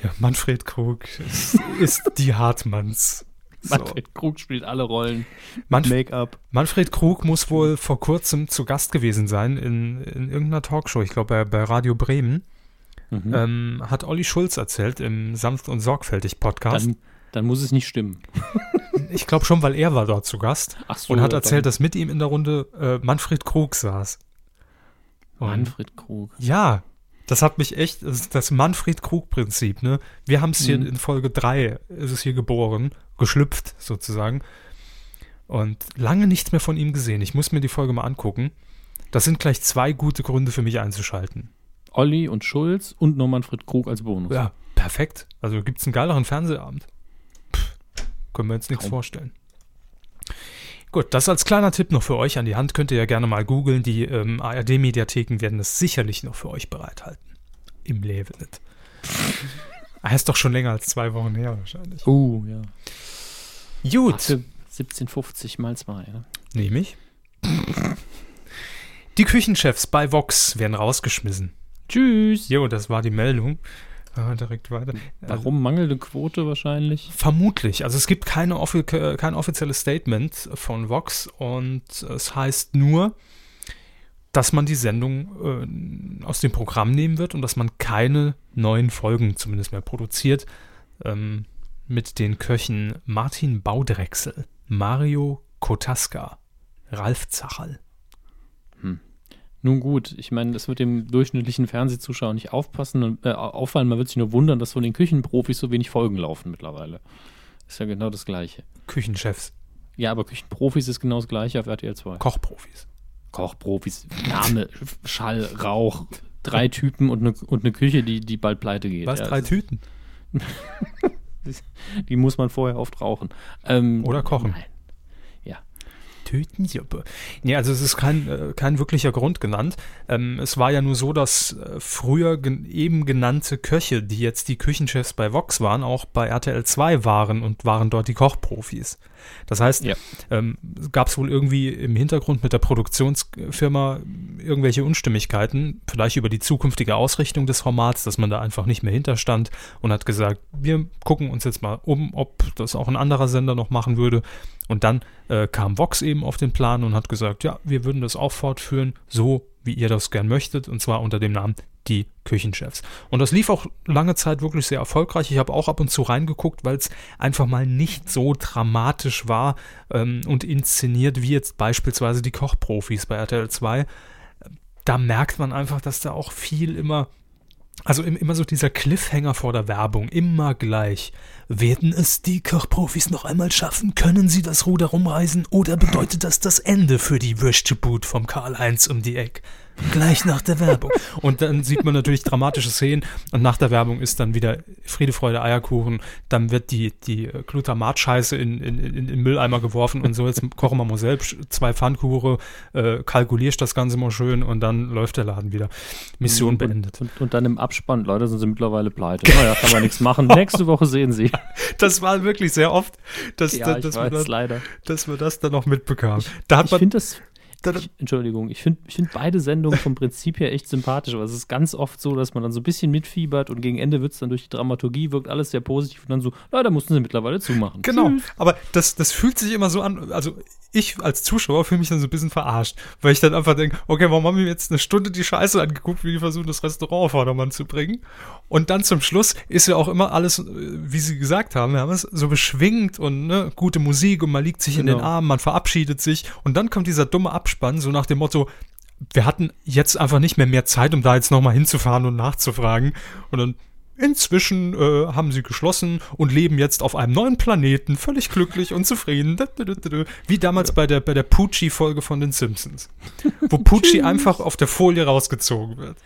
ja, Manfred Krug ist, ist die Hartmanns. So. Manfred Krug spielt alle Rollen. Manf Make-up. Manfred Krug muss wohl vor kurzem zu Gast gewesen sein in, in irgendeiner Talkshow, ich glaube bei, bei Radio Bremen. Mhm. Ähm, hat Olli Schulz erzählt im Sanft und Sorgfältig Podcast. dann, dann muss es nicht stimmen. ich glaube schon, weil er war dort zu Gast Ach so, und hat erzählt, dann- dass mit ihm in der Runde äh, Manfred Krug saß. Und- Manfred Krug. Ja, das hat mich echt, das, das Manfred-Krug-Prinzip, ne? Wir haben es hier Mhm. in Folge 3, ist es hier geboren, geschlüpft sozusagen. Und lange nichts mehr von ihm gesehen. Ich muss mir die Folge mal angucken. Das sind gleich zwei gute Gründe für mich einzuschalten. Olli und Schulz und noch Manfred Krug als Bonus. Ja, perfekt. Also gibt es einen geileren Fernsehabend. Pff, können wir uns nichts Kaum. vorstellen. Gut, das als kleiner Tipp noch für euch an die Hand. Könnt ihr ja gerne mal googeln. Die ähm, ARD-Mediatheken werden es sicherlich noch für euch bereithalten. Im Leben nicht. Ah, ist doch schon länger als zwei Wochen her wahrscheinlich. Oh, ja. Gut, Warte, 1750 mal 2. Ne? nehme ich. Die Küchenchefs bei Vox werden rausgeschmissen. Tschüss. Jo, das war die Meldung. Ah, direkt weiter. Warum mangelnde Quote wahrscheinlich? Vermutlich. Also es gibt keine offi ke- kein offizielles Statement von Vox und es heißt nur, dass man die Sendung äh, aus dem Programm nehmen wird und dass man keine neuen Folgen zumindest mehr produziert ähm, mit den Köchen Martin Baudrechsel, Mario Kotaska, Ralf Zacherl. Nun gut, ich meine, das wird dem durchschnittlichen Fernsehzuschauer nicht aufpassen und, äh, auffallen. Man wird sich nur wundern, dass von den Küchenprofis so wenig Folgen laufen mittlerweile. Ist ja genau das Gleiche. Küchenchefs, Ja, aber Küchenprofis ist genau das Gleiche auf RTL 2. Kochprofis. Kochprofis, Name, Schall, Rauch, drei Typen und eine, und eine Küche, die, die bald pleite geht. Was, Ja, drei Tüten? Die muss man vorher oft rauchen. Ähm, Oder kochen. Nein. Tütensuppe. Nee, also es ist kein, äh, kein wirklicher Grund genannt. Ähm, es war ja nur so, dass äh, früher gen eben genannte Köche, die jetzt die Küchenchefs bei Vox waren, auch bei RTL 2 waren und waren dort die Kochprofis. Das heißt, Ja. ähm, gab es wohl irgendwie im Hintergrund mit der Produktionsfirma irgendwelche Unstimmigkeiten, vielleicht über die zukünftige Ausrichtung des Formats, dass man da einfach nicht mehr hinterstand und hat gesagt, wir gucken uns jetzt mal um, ob das auch ein anderer Sender noch machen würde. Und dann äh, kam Vox eben auf den Plan und hat gesagt, ja, wir würden das auch fortführen, so wie ihr das gern möchtet, und zwar unter dem Namen die Küchenchefs. Und das lief auch lange Zeit wirklich sehr erfolgreich. Ich habe auch ab und zu reingeguckt, weil es einfach mal nicht so dramatisch war ähm, und inszeniert wie jetzt beispielsweise die Kochprofis bei RTL 2. Da merkt man einfach, dass da auch viel immer also im- immer so dieser Cliffhanger vor der Werbung, immer gleich. Werden es die Kochprofis noch einmal schaffen? Können sie das Ruder rumreißen? Oder bedeutet das das Ende für die Würstebut vom Karl-Heinz um die Eck? Gleich nach der Werbung. Und dann sieht man natürlich dramatische Szenen und nach der Werbung ist dann wieder Friede, Freude, Eierkuchen. Dann wird die, die äh, Glutamat-Scheiße in, in, in, in den Mülleimer geworfen und so, jetzt kochen wir mal selbst zwei Pfannkuchen, äh, kalkulierst das Ganze mal schön und dann läuft der Laden wieder. Mission beendet. Und, und dann im Abspann, Leute, sind sie mittlerweile pleite. Naja, kann man nichts machen. Nächste Woche sehen sie. Das war wirklich sehr oft, dass, Ja, ich dass, wir weiß, das, leider. dass wir das dann noch mitbekamen. Da hat Ich man, finde das, da, ich, Entschuldigung, ich finde ich find beide Sendungen vom Prinzip her echt sympathisch, aber es ist ganz oft so, dass man dann so ein bisschen mitfiebert und gegen Ende wird es dann durch die Dramaturgie, wirkt alles sehr positiv und dann so, leider mussten sie mittlerweile zumachen. genau, Tschüss. aber das, das fühlt sich immer so an, also ich als Zuschauer fühle mich dann so ein bisschen verarscht, weil ich dann einfach denke, okay, warum haben wir jetzt eine Stunde die Scheiße angeguckt, wie die versuchen, das Restaurant auf Vordermann zu bringen? Und dann zum Schluss ist ja auch immer alles, äh, wie sie gesagt haben, wir haben es so beschwingt und ne, gute Musik und man liegt sich in den Genau. Armen, man verabschiedet sich und dann kommt dieser dumme Abspann, so nach dem Motto, wir hatten jetzt einfach nicht mehr mehr Zeit, um da jetzt nochmal hinzufahren und nachzufragen. Und dann inzwischen äh, haben sie geschlossen und leben jetzt auf einem neuen Planeten, völlig glücklich und zufrieden. Wie damals bei der, bei der Poochie-Folge von den Simpsons. Wo Poochie einfach auf der Folie rausgezogen wird.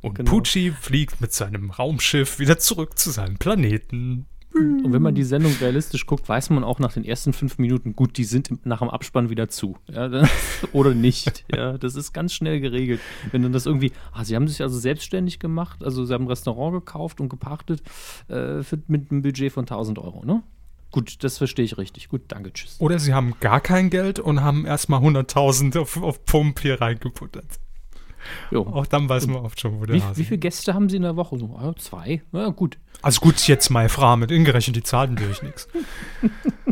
Und genau. Poochie fliegt mit seinem Raumschiff wieder zurück zu seinem Planeten. Und wenn man die Sendung realistisch guckt, weiß man auch nach den ersten fünf Minuten, gut, die sind nach dem Abspann wieder zu. Ja, oder nicht. Ja, das ist ganz schnell geregelt. Wenn dann das irgendwie, ah, sie haben sich also selbstständig gemacht, also sie haben ein Restaurant gekauft und gepachtet äh, für, mit einem Budget von 1000 Euro, ne? Gut, das verstehe ich richtig. Gut, danke, tschüss. Oder sie haben gar kein Geld und haben erstmal 100.000 auf, auf Pump hier reingeputtert. Jo. Auch dann weiß man oft schon, wo der wie, Hase Wie viele Gäste haben Sie in der Woche? So, ah, zwei. Ja, gut. Also gut, jetzt meine Frage mit ingerechnet, die zahlen natürlich nichts.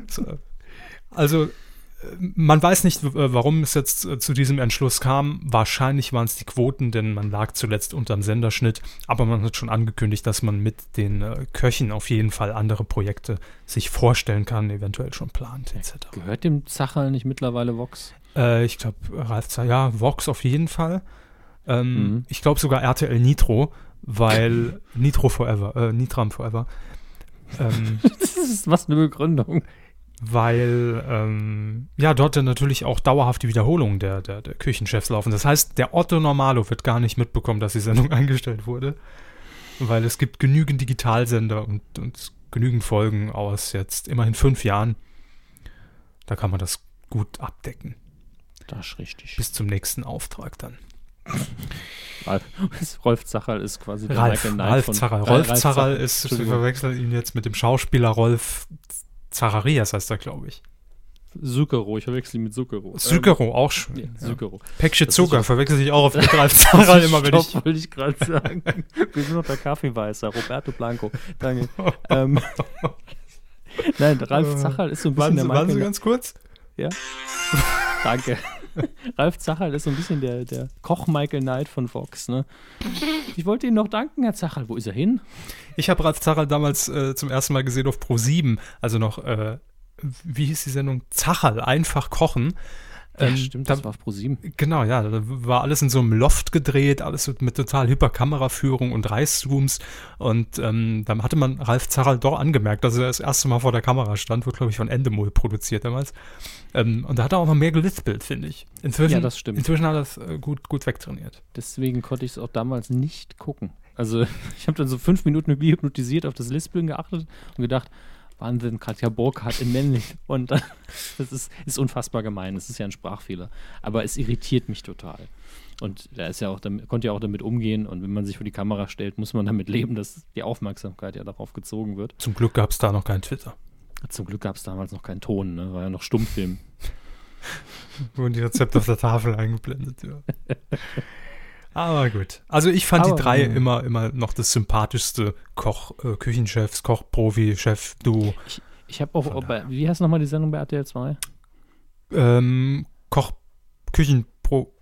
So. Also man weiß nicht, warum es jetzt äh, zu diesem Entschluss kam. Wahrscheinlich waren es die Quoten, denn man lag zuletzt unterm Senderschnitt. Aber man hat schon angekündigt, dass man mit den äh, Köchen auf jeden Fall andere Projekte sich vorstellen kann, eventuell schon plant, etc. Gehört dem Zacherl nicht mittlerweile Vox? Äh, ich glaube, Ralf Zacherl, ja, Vox auf jeden Fall. Ähm, mhm. Ich glaube sogar RTL Nitro, weil Nitro Forever, äh, Nitram Forever. Ähm, das ist was eine Begründung. Weil ähm, ja dort dann natürlich auch dauerhaft die Wiederholungen der, der, der Küchenchefs laufen. Das heißt, der Otto Normalo wird gar nicht mitbekommen, dass die Sendung eingestellt wurde. Weil es gibt genügend Digitalsender und, und genügend Folgen aus jetzt immerhin fünf Jahren. Da kann man das gut abdecken. Das ist richtig. Bis zum nächsten Auftrag dann. Rolf Zacherl ist quasi der Ralf, Michael Knight Ralf von Zacherl. Rolf Ralf Zacherl ist, wir verwechseln ihn jetzt mit dem Schauspieler Rolf Zacharias heißt er, glaube ich. Zucchero, ich verwechsel ihn mit Zucchero. Zucchero, ähm, auch schön. Ja. Päckchen Zucker verwechsel ich auch auf mit Ralf Zacherl immer, wenn ich. wollte ich gerade sagen. Wir sind noch der Kaffeeweißer, Roberto Blanco. Danke. ähm, Nein, Ralf äh, Zacherl ist so ein bisschen waren, der Waren Sie ganz kurz? Ja. Danke. Ralf Zacherl ist so ein bisschen der, der Koch Michael Knight von Fox. Ne? Ich wollte Ihnen noch danken, Herr Zacherl. Wo ist er hin? Ich habe Ralf Zacherl damals äh, zum ersten Mal gesehen auf Pro 7, also noch, äh, wie hieß die Sendung? Zacherl, einfach kochen. Ja, ähm, stimmt, das da, war auf ProSieben. Genau, ja, da war alles in so einem Loft gedreht, alles mit total hyper Kameraführung und Reißzooms und ähm, dann hatte man Ralf Zacherl doch angemerkt, dass er das erste Mal vor der Kamera stand, wurde glaube ich von Endemol produziert damals ähm, und da hat er auch noch mehr gelispelt, finde ich. Inzwischen, ja, das stimmt. Inzwischen hat er das äh, gut, gut wegtrainiert. Deswegen konnte ich es auch damals nicht gucken. Also ich habe dann so fünf Minuten wie hypnotisiert auf das Lispeln geachtet und gedacht, Wahnsinn, Katja Burkhardt in männlich. Und das ist, ist unfassbar gemein. Das ist ja ein Sprachfehler. Aber es irritiert mich total. Und er ist ja auch damit, konnte ja auch damit umgehen. Und wenn man sich vor die Kamera stellt, muss man damit leben, dass die Aufmerksamkeit ja darauf gezogen wird. Zum Glück gab es da noch kein Twitter. Zum Glück gab es damals noch keinen Ton, ne? War ja noch Stummfilm. Wurden die Rezepte auf der Tafel eingeblendet, ja. Aber gut. Also ich fand Aber, die drei mh. immer, immer noch das sympathischste Koch, äh, Küchenchefs, Koch-Profi, Chef, du. Ich, ich habe auch, bei, wie heißt nochmal die Sendung bei RTL 2? Ähm, Koch, Küchenpro,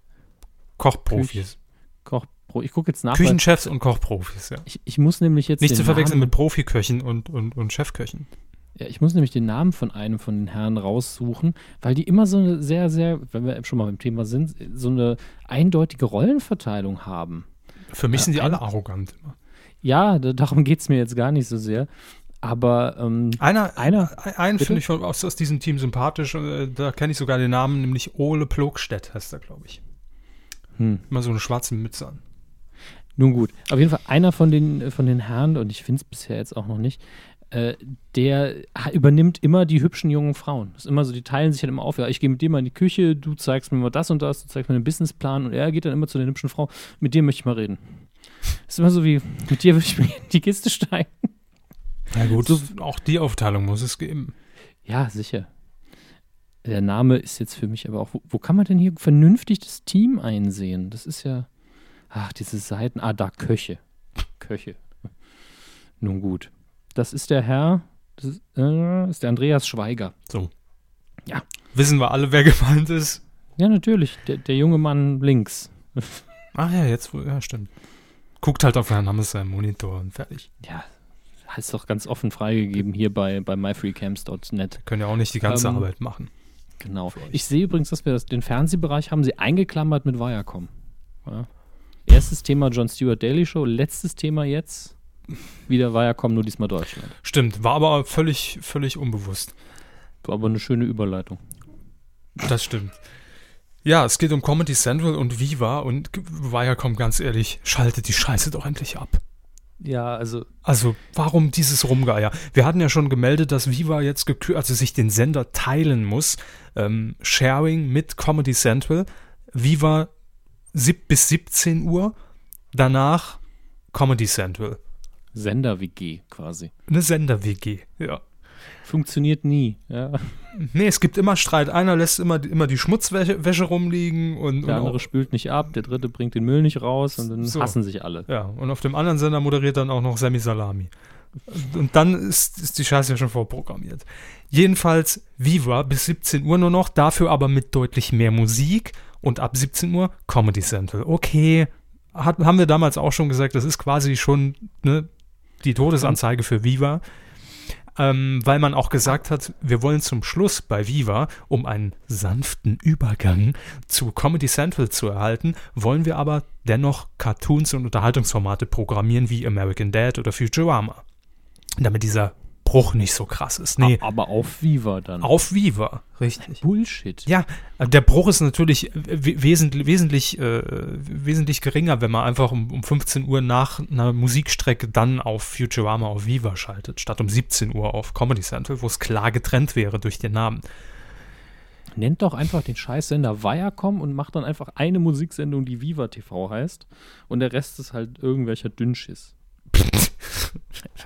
Kochprofis. Koch, ich gucke jetzt nach. Küchenchefs und Kochprofis, ja. Ich, ich muss nämlich jetzt. Nicht zu verwechseln Namen mit Profiköchen und, und, und Chefköchen. Ja, ich muss nämlich den Namen von einem von den Herren raussuchen, weil die immer so eine sehr, sehr, wenn wir schon mal beim Thema sind, so eine eindeutige Rollenverteilung haben. Für mich sind die alle arrogant immer. Ja, darum geht es mir jetzt gar nicht so sehr. Aber ähm, einer, einer einen finde ich von, aus, aus diesem Team sympathisch, äh, da kenne ich sogar den Namen, nämlich Ole Plogstedt heißt er, glaube ich. Hm. Immer so eine schwarze Mütze an. Nun gut, auf jeden Fall einer von den, von den Herren, und ich finde es bisher jetzt auch noch nicht, äh, der übernimmt immer die hübschen jungen Frauen. Das ist immer so, die teilen sich halt immer auf. Ja, ich gehe mit dir mal in die Küche, du zeigst mir mal das und das, du zeigst mir einen Businessplan und er geht dann immer zu den hübschen Frauen. Mit dir möchte ich mal reden. Das ist immer so wie, mit dir würde ich mir in die Kiste steigen. Ja gut, so, auch die Aufteilung muss es geben. Ja, sicher. Der Name ist jetzt für mich aber auch, wo, wo kann man denn hier vernünftig das Team einsehen? Das ist ja, ach, diese Seiten, ah, da Köche. Köche. Nun gut. Das ist der Herr, das ist, äh, ist der Andreas Schweiger. So. Ja. Wissen wir alle, wer gemeint ist? Ja, natürlich. Der, der junge Mann links. Ach ja, jetzt, ja, stimmt. Guckt halt auf Herrn Hammes seinen Monitor und fertig. Ja, heißt doch ganz offen freigegeben hier bei, bei myfreecamps.net. Können ja auch nicht die ganze ähm, Arbeit machen. Genau. Ich sehe übrigens, dass wir das, den Fernsehbereich haben sie eingeklammert mit Viacom. Ja. Erstes Thema John Stewart Daily Show, letztes Thema jetzt Wieder Viacom, nur diesmal Deutschland. Stimmt, war aber völlig, völlig unbewusst. War aber eine schöne Überleitung. Das stimmt. Ja, es geht um Comedy Central und Viva und Viacom, ganz ehrlich, schaltet die Scheiße doch endlich ab. Ja, also. Also, warum dieses Rumgeier? Wir hatten ja schon gemeldet, dass Viva jetzt also sich den Sender teilen muss. Ähm, Sharing mit Comedy Central. Viva sieb bis 17 Uhr. Danach Comedy Central. Sender-WG quasi. Eine Sender-WG, ja. Funktioniert nie, ja. Nee, es gibt immer Streit. Einer lässt immer, immer die Schmutzwäsche Wäsche rumliegen und. Der und andere auch, spült nicht ab, der dritte bringt den Müll nicht raus und dann So. hassen sich alle. ja, und auf dem anderen Sender moderiert dann auch noch Sammy Salami. Und dann ist, ist die Scheiße ja schon vorprogrammiert. Jedenfalls Viva bis 17 Uhr nur noch, dafür aber mit deutlich mehr Musik und ab 17 Uhr Comedy Central. Okay, hat, haben wir damals auch schon gesagt, das ist quasi schon ne, die Todesanzeige für Viva. Ähm, weil man auch gesagt hat, wir wollen zum Schluss bei Viva, um einen sanften Übergang zu Comedy Central zu erhalten, wollen wir aber dennoch Cartoons und Unterhaltungsformate programmieren wie American Dad oder Futurama. Damit dieser Bruch nicht so krass ist. Nee, Aber auf Viva dann. auf Viva, richtig. Bullshit. Ja, äh, der Bruch ist natürlich we- wesentlich, wesentlich, äh, wesentlich geringer, wenn man einfach um, um 15 Uhr nach einer Musikstrecke dann auf Futurama auf Viva schaltet, statt um 17 Uhr auf Comedy Central, wo es klar getrennt wäre durch den Namen. Nennt doch einfach den Scheißsender Viacom und macht dann einfach eine Musiksendung, die Viva TV heißt. Und der Rest ist halt irgendwelcher Dünnschiss.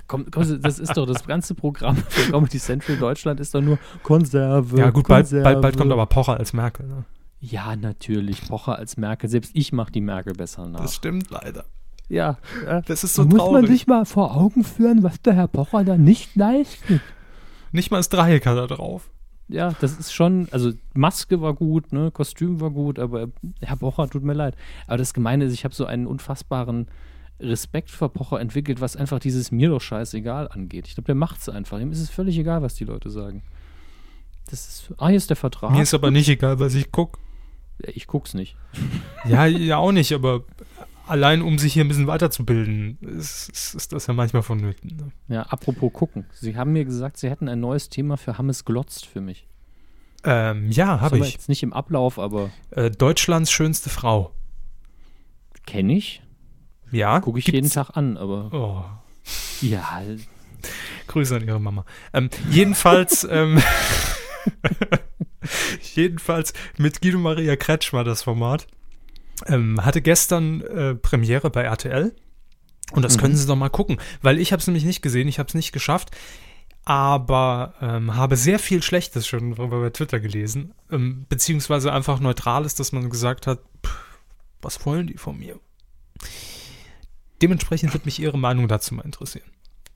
Komm, komm, das ist doch das ganze Programm für Comedy Central Deutschland ist doch nur Konserve. Ja, gut, bald, Konserve. bald, bald kommt aber Pocher als Merkel. Ne? Ja, natürlich. Pocher als Merkel. Selbst ich mache die Merkel besser nach. stimmt leider. ja, ja. Das ist so muss traurig. man sich mal vor Augen führen, was der Herr Pocher da nicht leistet. Nicht mal das Dreieck hat er drauf. Ja, das ist schon, also Maske war gut, ne, Kostüm war gut, aber Herr Pocher, tut mir leid. Aber das Gemeine ist, ich habe so einen unfassbaren Respekt vor Pocher entwickelt, was einfach dieses mir doch scheißegal angeht. Ich glaube, der macht es einfach. Ihm ist es völlig egal, was die Leute sagen. Das ist, ah, hier ist der Vertrag. Mir ist aber nicht egal, was ich gucke. ich guck's nicht. Ja, ja auch nicht, aber allein um sich hier ein bisschen weiterzubilden, ist, ist, ist das ja manchmal vonnöten. Ne? Ja, apropos gucken. Sie haben mir gesagt, Sie hätten ein neues Thema für Hammes glotzt für mich. Ähm, ja, habe ich. Jetzt nicht im Ablauf, aber Äh, Deutschlands schönste Frau. kenne ich. Ja, Gucke ich gibt's- jeden Tag an, aber Oh, ja, Grüße an ihre Mama. Ähm, jedenfalls, ähm, jedenfalls mit Guido Maria Kretschmer das Format. Ähm, hatte gestern äh, Premiere bei RTL. Und das Mhm. können Sie doch mal gucken, weil ich habe es nämlich nicht gesehen, ich habe es nicht geschafft, aber ähm, habe sehr viel Schlechtes schon bei Twitter gelesen, ähm, beziehungsweise einfach Neutrales, dass man gesagt hat, pff, was wollen die von mir? Dementsprechend wird mich Ihre Meinung dazu mal interessieren.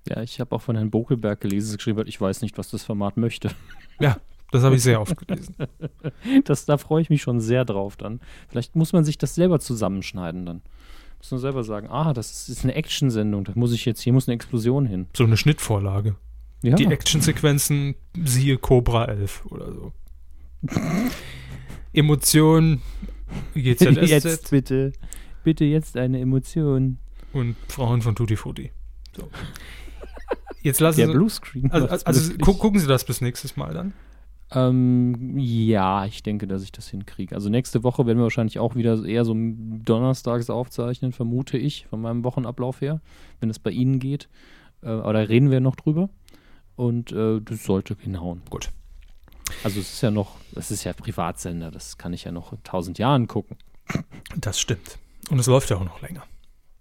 Ja, ich habe auch von Herrn Bokelberg gelesen, dass er geschrieben hat, ich weiß nicht, was das Format möchte. Ja, das habe ich sehr oft gelesen. Das, da freue ich mich schon sehr drauf dann. Vielleicht muss man sich das selber zusammenschneiden dann. Muss man selber sagen, ah, das ist, ist eine Action-Sendung, da muss ich jetzt, hier muss eine Explosion hin. So eine Schnittvorlage. Ja, Die Actionsequenzen, siehe Cobra 11 oder so. Emotionen, GZSZ jetzt bitte, bitte jetzt eine Emotion. Und Frauen von Tutti Frutti. So. Jetzt lassen Der Sie, Bluescreen. also, also gu gucken Sie das bis nächstes Mal dann. Ähm, ja, ich denke, dass ich das hinkriege. Also nächste Woche werden wir wahrscheinlich auch wieder eher so donnerstags aufzeichnen, vermute ich, von meinem Wochenablauf her, wenn es bei Ihnen geht. Äh, aber da reden wir noch drüber. Und äh, das sollte hinhauen. Gut. Also es ist ja noch, es ist ja Privatsender, das kann ich ja noch in tausend Jahren gucken. Das stimmt. Und es läuft ja auch noch länger.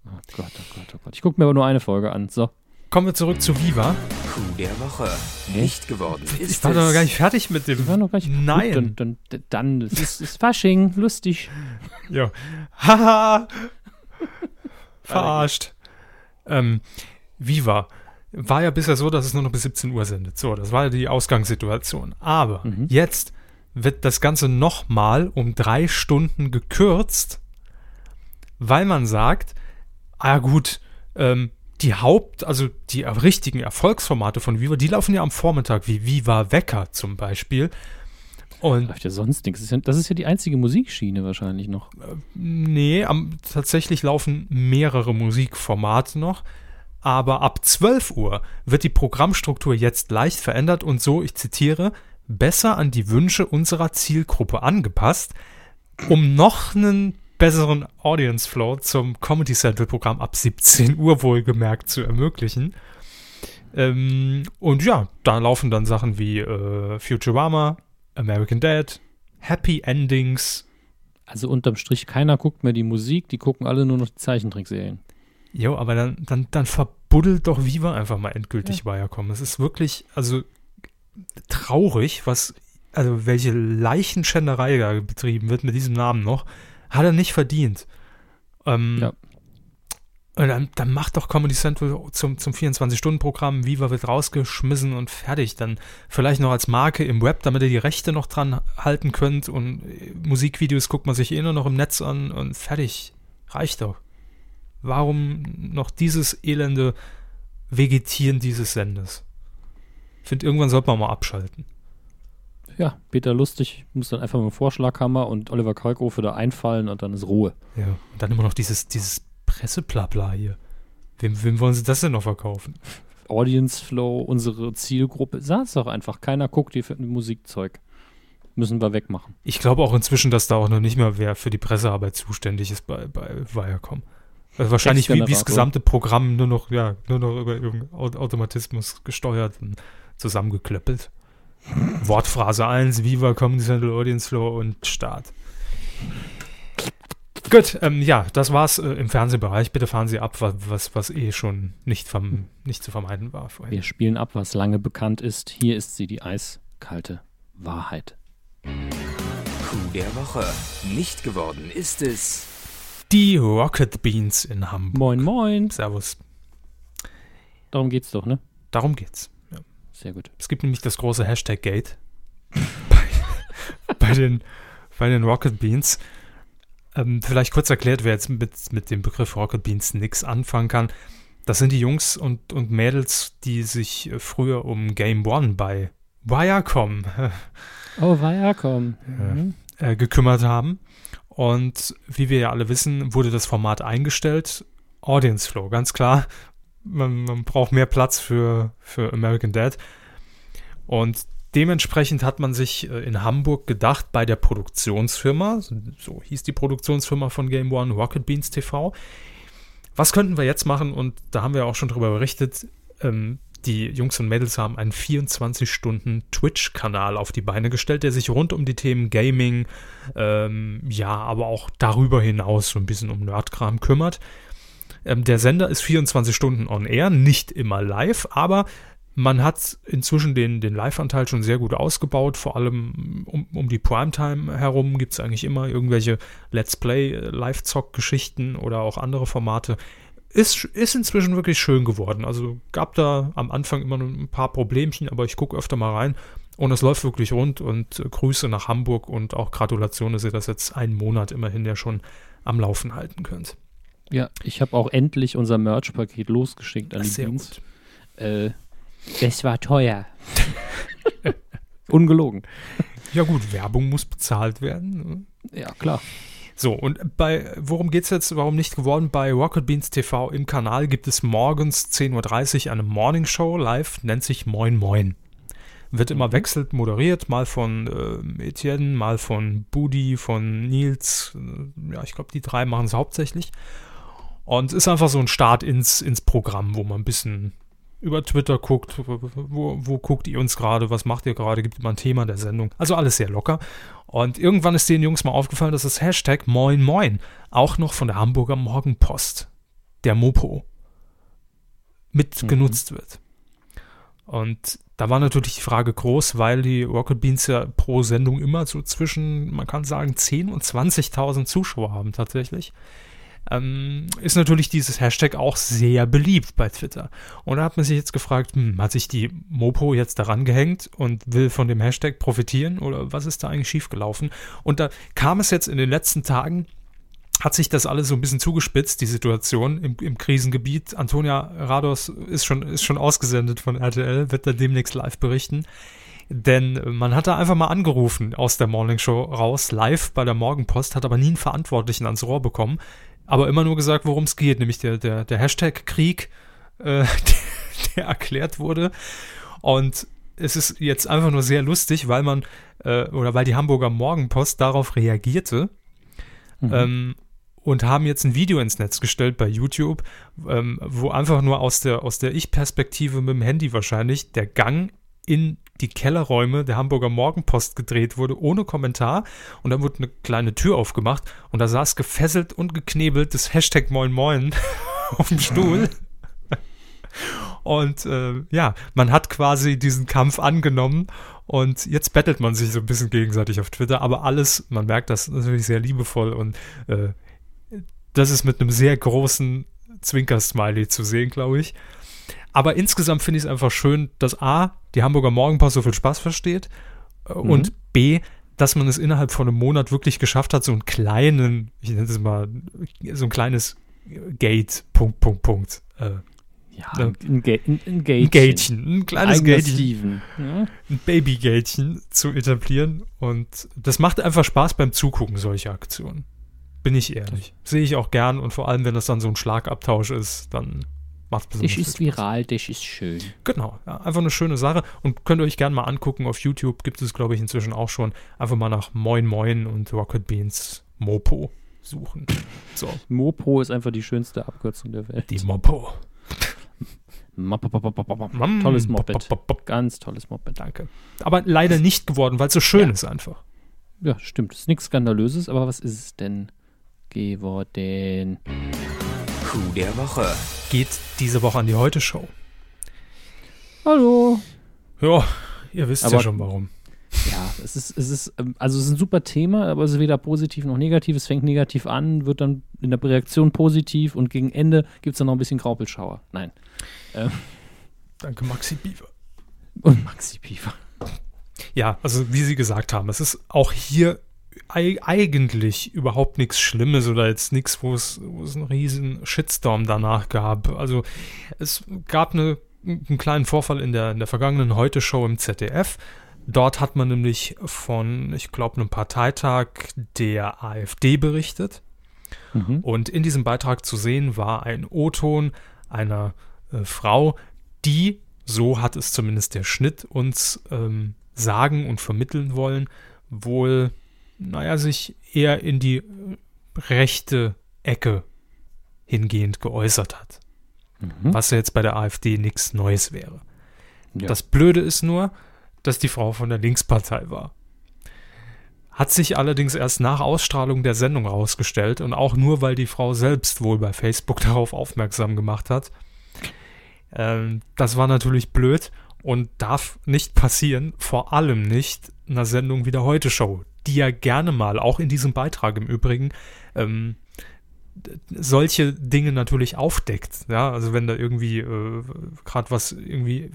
Oh Gott, oh Gott, oh Gott. Ich gucke mir aber nur eine Folge an. So. Kommen wir zurück zu Viva. Coup der Woche. Nicht geworden ist Ich war doch noch gar nicht fertig mit dem. Waren noch gar nicht. Nein. Gut, dann, dann, dann es ist, ist Fasching, lustig. Ja. Haha. Verarscht. Ähm, Viva. War ja bisher so, dass es nur noch bis 17 Uhr sendet. So, das war ja die Ausgangssituation. Aber Mhm. jetzt wird das Ganze nochmal um drei Stunden gekürzt, weil man sagt, ah gut, ähm, die Haupt-, also die richtigen Erfolgsformate von Viva, die laufen ja am Vormittag, wie Viva Wecker zum Beispiel. Und Läuft ja sonst nichts. Das ist ja, die einzige Musikschiene wahrscheinlich noch. Nee, am, tatsächlich laufen mehrere Musikformate noch. aber ab 12 Uhr wird die Programmstruktur jetzt leicht verändert und so, ich zitiere, besser an die Wünsche unserer Zielgruppe angepasst, um noch einen besseren Audience Flow zum Comedy Central Programm ab 17 Uhr wohlgemerkt zu ermöglichen. Ähm, und ja, da laufen dann Sachen wie äh, Futurama, American Dad, Happy Endings. Also unterm Strich, keiner guckt mehr die Musik, die gucken alle nur noch die Zeichentrickserien. Jo, aber dann, dann, dann verbuddelt doch Viva einfach mal endgültig ja. Viacom. Es ist wirklich, also traurig, was, also welche Leichenschänderei da betrieben wird mit diesem Namen noch, hat er nicht verdient. Ähm, ja. Dann, dann macht doch Comedy Central zum, zum 24-Stunden-Programm, Viva wird rausgeschmissen und fertig. Dann vielleicht noch als Marke im Web, damit ihr die Rechte noch dran halten könnt und äh, Musikvideos guckt man sich eh nur noch im Netz an und fertig. Reicht doch. Warum noch dieses elende Vegetieren dieses Sendes? Ich finde, irgendwann sollte man mal abschalten. Ja, Peter Lustig muss dann einfach mit dem Vorschlaghammer und Oliver Kalkofe da einfallen und dann ist Ruhe. Ja, und dann immer noch dieses, dieses Presseblabla hier. Wem, wem wollen sie das denn noch verkaufen? Audience Flow, unsere Zielgruppe. Sag's doch einfach, keiner guckt hier für Musikzeug. Müssen wir wegmachen. Ich glaube auch inzwischen, dass da auch noch nicht mehr wer für die Pressearbeit zuständig ist bei, bei Viacom. Also wahrscheinlich wie, wie das gesamte Programm nur noch, ja, nur noch über irgendeinen Automatismus gesteuert und zusammengeklöppelt. Wortphrase 1, Viva, Comedy Central Audience Flow und Start. Gut, ähm, ja, das war's äh, im Fernsehbereich. Bitte fahren Sie ab, was, was, was eh schon nicht, vom, nicht zu vermeiden war vorher. Wir spielen ab, was lange bekannt ist. Hier ist sie, die eiskalte Wahrheit. Coup der Woche. Nicht geworden ist es. Die Rocket Beans in Hamburg. Moin, moin. Servus. Darum geht's doch, ne? Darum geht's. Sehr gut. Es gibt nämlich das große Hashtag Gate bei, bei, den, bei den Rocket Beans. Ähm, vielleicht kurz erklärt, wer jetzt mit, mit dem Begriff Rocket Beans nichts anfangen kann. Das sind die Jungs und, und Mädels, die sich äh, früher um Game One bei Viacom, oh, Viacom. Mhm. Äh, gekümmert haben. Und wie wir ja alle wissen, wurde das Format eingestellt. Audience Flow, ganz klar. Man, man braucht mehr Platz für, für American Dad. Und dementsprechend hat man sich äh, in Hamburg gedacht, bei der Produktionsfirma, so hieß die Produktionsfirma von Game One, Rocket Beans TV, was könnten wir jetzt machen? Und da haben wir auch schon drüber berichtet. Ähm, die Jungs und Mädels haben einen 24-Stunden Twitch-Kanal auf die Beine gestellt, der sich rund um die Themen Gaming, ähm, ja, aber auch darüber hinaus so ein bisschen um Nerdkram kümmert. Ähm, der Sender ist 24 Stunden on air, nicht immer live, aber man hat inzwischen den, den Live-Anteil schon sehr gut ausgebaut. Vor allem um, um die Primetime herum gibt es eigentlich immer irgendwelche Let's Play, äh, Live-Zock-Geschichten oder auch andere Formate ist, ist inzwischen wirklich schön geworden. Also gab da am Anfang immer ein paar Problemchen, aber ich gucke öfter mal rein und es läuft wirklich rund und äh, Grüße nach Hamburg und auch Gratulation, dass ihr das jetzt einen Monat immerhin ja schon am Laufen halten könnt. Ja, ich habe auch endlich unser Merch-Paket losgeschickt an die Sehr. Gut. Äh, es war teuer. Ungelogen. Ja gut, Werbung muss bezahlt werden. Ne? Ja, klar. So, und bei, worum geht es jetzt, warum nicht geworden? Bei Rocket Beans TV im Kanal gibt es morgens 10.30 Uhr eine Morning Show live, nennt sich Moin Moin. Wird immer mhm. wechselt moderiert, mal von äh, Etienne, mal von Budi, von Nils. Ja, ich glaube, die drei machen es hauptsächlich. Und ist einfach so ein Start ins, ins Programm, wo man ein bisschen über Twitter guckt, wo, wo guckt ihr uns gerade, was macht ihr gerade, gibt immer ein Thema der Sendung. Also alles sehr locker. Und irgendwann ist den Jungs mal aufgefallen, dass das Hashtag Moin Moin auch noch von der Hamburger Morgenpost, der Mopo, mitgenutzt mhm. wird. Und da war natürlich die Frage groß, weil die Rocket Beans ja pro Sendung immer so zwischen, man kann sagen, 10.000 und 20.000 Zuschauer haben tatsächlich ähm, ist natürlich dieses Hashtag auch sehr beliebt bei Twitter. Und da hat man sich jetzt gefragt, hm, hat sich die Mopo jetzt daran gehängt und will von dem Hashtag profitieren oder was ist da eigentlich schiefgelaufen? Und da kam es jetzt in den letzten Tagen hat sich das alles so ein bisschen zugespitzt, die Situation im, im, Krisengebiet. Antonia Rados ist schon, ist schon ausgesendet von RTL, wird da demnächst live berichten. Denn man hat da einfach mal angerufen aus der Morning Show raus, live bei der Morgenpost, hat aber nie einen Verantwortlichen ans Rohr bekommen aber immer nur gesagt, worum es geht, nämlich der, der, der Hashtag Krieg äh, der, der erklärt wurde. Und es ist jetzt einfach nur sehr lustig, weil man äh, oder weil die Hamburger Morgenpost darauf reagierte mhm. ähm, und haben jetzt ein Video ins Netz gestellt bei YouTube, ähm, wo einfach nur aus der, aus der Ich-Perspektive mit dem Handy wahrscheinlich der Gang in die Kellerräume der Hamburger Morgenpost gedreht wurde, ohne Kommentar. Und dann wurde eine kleine Tür aufgemacht und da saß gefesselt und geknebelt das Hashtag Moin Moin auf dem Stuhl. Und äh, ja, man hat quasi diesen Kampf angenommen und jetzt bettelt man sich so ein bisschen gegenseitig auf Twitter, aber alles, man merkt das natürlich sehr liebevoll und äh, das ist mit einem sehr großen Zwinker-Smiley zu sehen, glaube ich. Aber insgesamt finde ich es einfach schön, dass A, die Hamburger Morgenpost so viel Spaß versteht äh, mhm. und B, dass man es innerhalb von einem Monat wirklich geschafft hat, so einen kleinen, ich nenne es mal, so ein kleines Gate, Punkt, Punkt, Punkt. Äh, ja, ein, ein, ein, ein Gatchen. Gatchen. Ein kleines Gatchen. Steven. Ja? Ein Baby-Gatchen zu etablieren. Und das macht einfach Spaß beim Zugucken solcher Aktionen. Bin ich ehrlich. Sehe ich auch gern und vor allem, wenn das dann so ein Schlagabtausch ist, dann macht es Das ist viral, das ist schön. Genau, ja, einfach eine schöne Sache und könnt ihr euch gerne mal angucken. Auf YouTube gibt es, glaube ich, inzwischen auch schon. Einfach mal nach Moin Moin und Rocket Beans Mopo suchen. So. Mopo ist einfach die schönste Abkürzung der Welt. Die Mopo. Tolles Moped. Ganz tolles Moped. Danke. Aber leider nicht geworden, weil es so schön ja. ist einfach. Ja, stimmt. Ist nichts Skandalöses, aber was ist es denn? geworden. Coup der Woche. Geht diese Woche an die Heute-Show. Hallo. Ja, ihr wisst aber, ja schon warum. Ja, es ist, es ist, ähm, also es ist ein super Thema, aber es ist weder positiv noch negativ. Es fängt negativ an, wird dann in der Reaktion positiv und gegen Ende gibt es dann noch ein bisschen Graupelschauer. Nein. Ähm. Danke, Maxi Beaver. Und Maxi Beaver. Ja, also wie Sie gesagt haben, es ist auch hier eigentlich überhaupt nichts Schlimmes oder jetzt nichts, wo es, wo es einen riesen Shitstorm danach gab. Also es gab eine, einen kleinen Vorfall in der, in der vergangenen Heute-Show im ZDF. Dort hat man nämlich von, ich glaube, einem Parteitag der AfD berichtet. Mhm. Und in diesem Beitrag zu sehen war ein O-Ton einer äh, Frau, die, so hat es zumindest der Schnitt uns ähm, sagen und vermitteln wollen, wohl naja, sich eher in die rechte Ecke hingehend geäußert hat. Mhm. Was ja jetzt bei der AfD nichts Neues wäre. Ja. Das Blöde ist nur, dass die Frau von der Linkspartei war. Hat sich allerdings erst nach Ausstrahlung der Sendung herausgestellt und auch nur, weil die Frau selbst wohl bei Facebook darauf aufmerksam gemacht hat. Ähm, das war natürlich blöd und darf nicht passieren, vor allem nicht einer Sendung wie der Heute Show, die ja gerne mal, auch in diesem Beitrag im Übrigen, ähm, solche Dinge natürlich aufdeckt. Ja, also wenn da irgendwie äh, gerade was irgendwie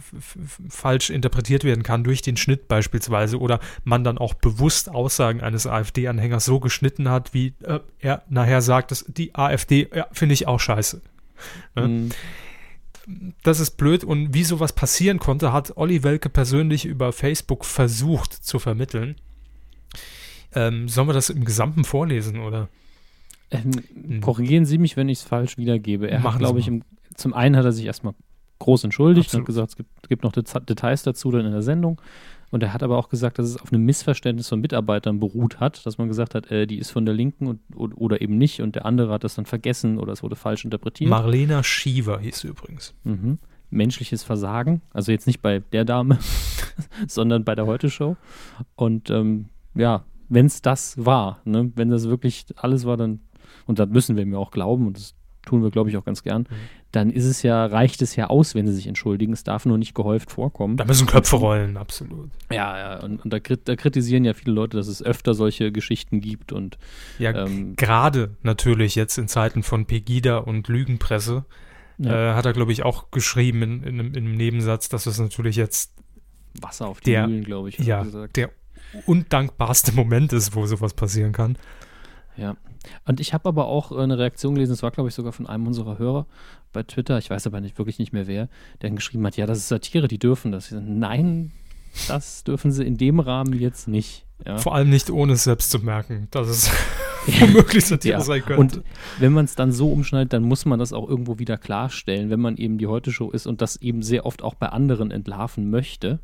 falsch interpretiert werden kann durch den Schnitt beispielsweise oder man dann auch bewusst Aussagen eines AfD-Anhängers so geschnitten hat, wie äh, er nachher sagt, dass die AfD ja, finde ich auch scheiße. Ja? Mhm. Das ist blöd und wie sowas passieren konnte, hat Olli Welke persönlich über Facebook versucht zu vermitteln. Ähm, sollen wir das im Gesamten vorlesen, oder? Ähm, korrigieren Sie mich, wenn ich es falsch wiedergebe. Er Machen hat, glaube ich, im, zum einen hat er sich erstmal groß entschuldigt Absolut. und gesagt, es gibt, gibt noch Details dazu dann in der Sendung. Und er hat aber auch gesagt, dass es auf einem Missverständnis von Mitarbeitern beruht hat, dass man gesagt hat, äh, die ist von der Linken und, oder eben nicht und der andere hat das dann vergessen oder es wurde falsch interpretiert. Marlena Schiever hieß sie übrigens. Mhm. Menschliches Versagen, also jetzt nicht bei der Dame, sondern bei der Heute-Show. Und ähm, ja, wenn es das war, ne? wenn das wirklich alles war, dann, und das müssen wir mir auch glauben, und das tun wir, glaube ich, auch ganz gern, mhm. dann ist es ja, reicht es ja aus, wenn sie sich entschuldigen. Es darf nur nicht gehäuft vorkommen. Da müssen Köpfe rollen, absolut. Ja, ja, und, und da, da, kritisieren ja viele Leute, dass es öfter solche Geschichten gibt und ja, ähm, gerade natürlich jetzt in Zeiten von Pegida und Lügenpresse ja. äh, hat er, glaube ich, auch geschrieben in, in, in, einem Nebensatz, dass es natürlich jetzt Wasser auf die der, Mühlen, glaube ich. Ja, gesagt. der undankbarste Moment ist, wo sowas passieren kann. Ja. Und ich habe aber auch eine Reaktion gelesen, das war, glaube ich, sogar von einem unserer Hörer bei Twitter, ich weiß aber nicht, wirklich nicht mehr wer, der geschrieben hat, ja, das ist Satire, die dürfen das. Nein, das dürfen sie in dem Rahmen jetzt nicht. Ja. Vor allem nicht ohne es selbst zu merken. Das ist womöglich Satire Ja, sein könnte. Und wenn man es dann so umschneidet, dann muss man das auch irgendwo wieder klarstellen, wenn man eben die Heute-Show ist und das eben sehr oft auch bei anderen entlarven möchte.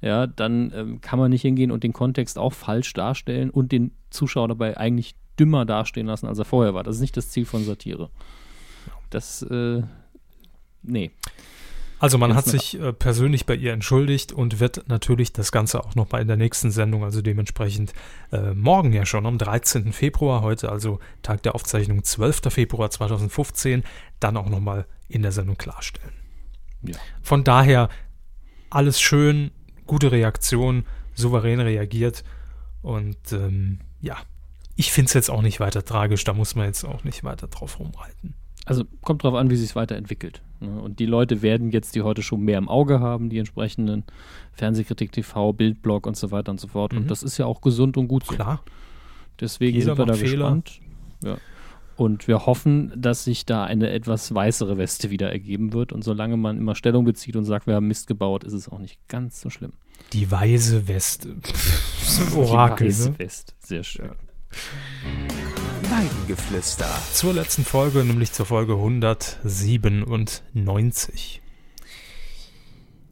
Ja, dann ähm, kann man nicht hingehen und den Kontext auch falsch darstellen und den Zuschauer dabei eigentlich dümmer dastehen lassen, als er vorher war. Das ist nicht das Ziel von Satire. Das, äh, nee. Also man hat sich äh, persönlich bei ihr entschuldigt und wird natürlich das Ganze auch noch mal in der nächsten Sendung, also dementsprechend äh, morgen ja schon am 13. Februar, heute also Tag der Aufzeichnung 12. Februar 2015, dann auch noch mal in der Sendung klarstellen. Ja. Von daher alles schön, gute Reaktion, souverän reagiert und ähm, ja, ich finde es jetzt auch nicht weiter tragisch, da muss man jetzt auch nicht weiter drauf rumreiten. Also kommt drauf an, wie sich es weiterentwickelt. ne? Und die Leute werden jetzt die heute schon mehr im Auge haben, die entsprechenden Fernsehkritik TV, Bildblog und so weiter und so fort. Mhm. Und das ist ja auch gesund und gut so. Klar. Deswegen Jeder sind wir da Fehler. gespannt. Ja. Und wir hoffen, dass sich da eine etwas weißere Weste wieder ergeben wird. Und solange man immer Stellung bezieht und sagt, wir haben Mist gebaut, ist es auch nicht ganz so schlimm. Die weise Weste. Orakel, Die weiße ne? West. Sehr schön. Weidengeflüster. Zur letzten Folge, nämlich zur Folge 197.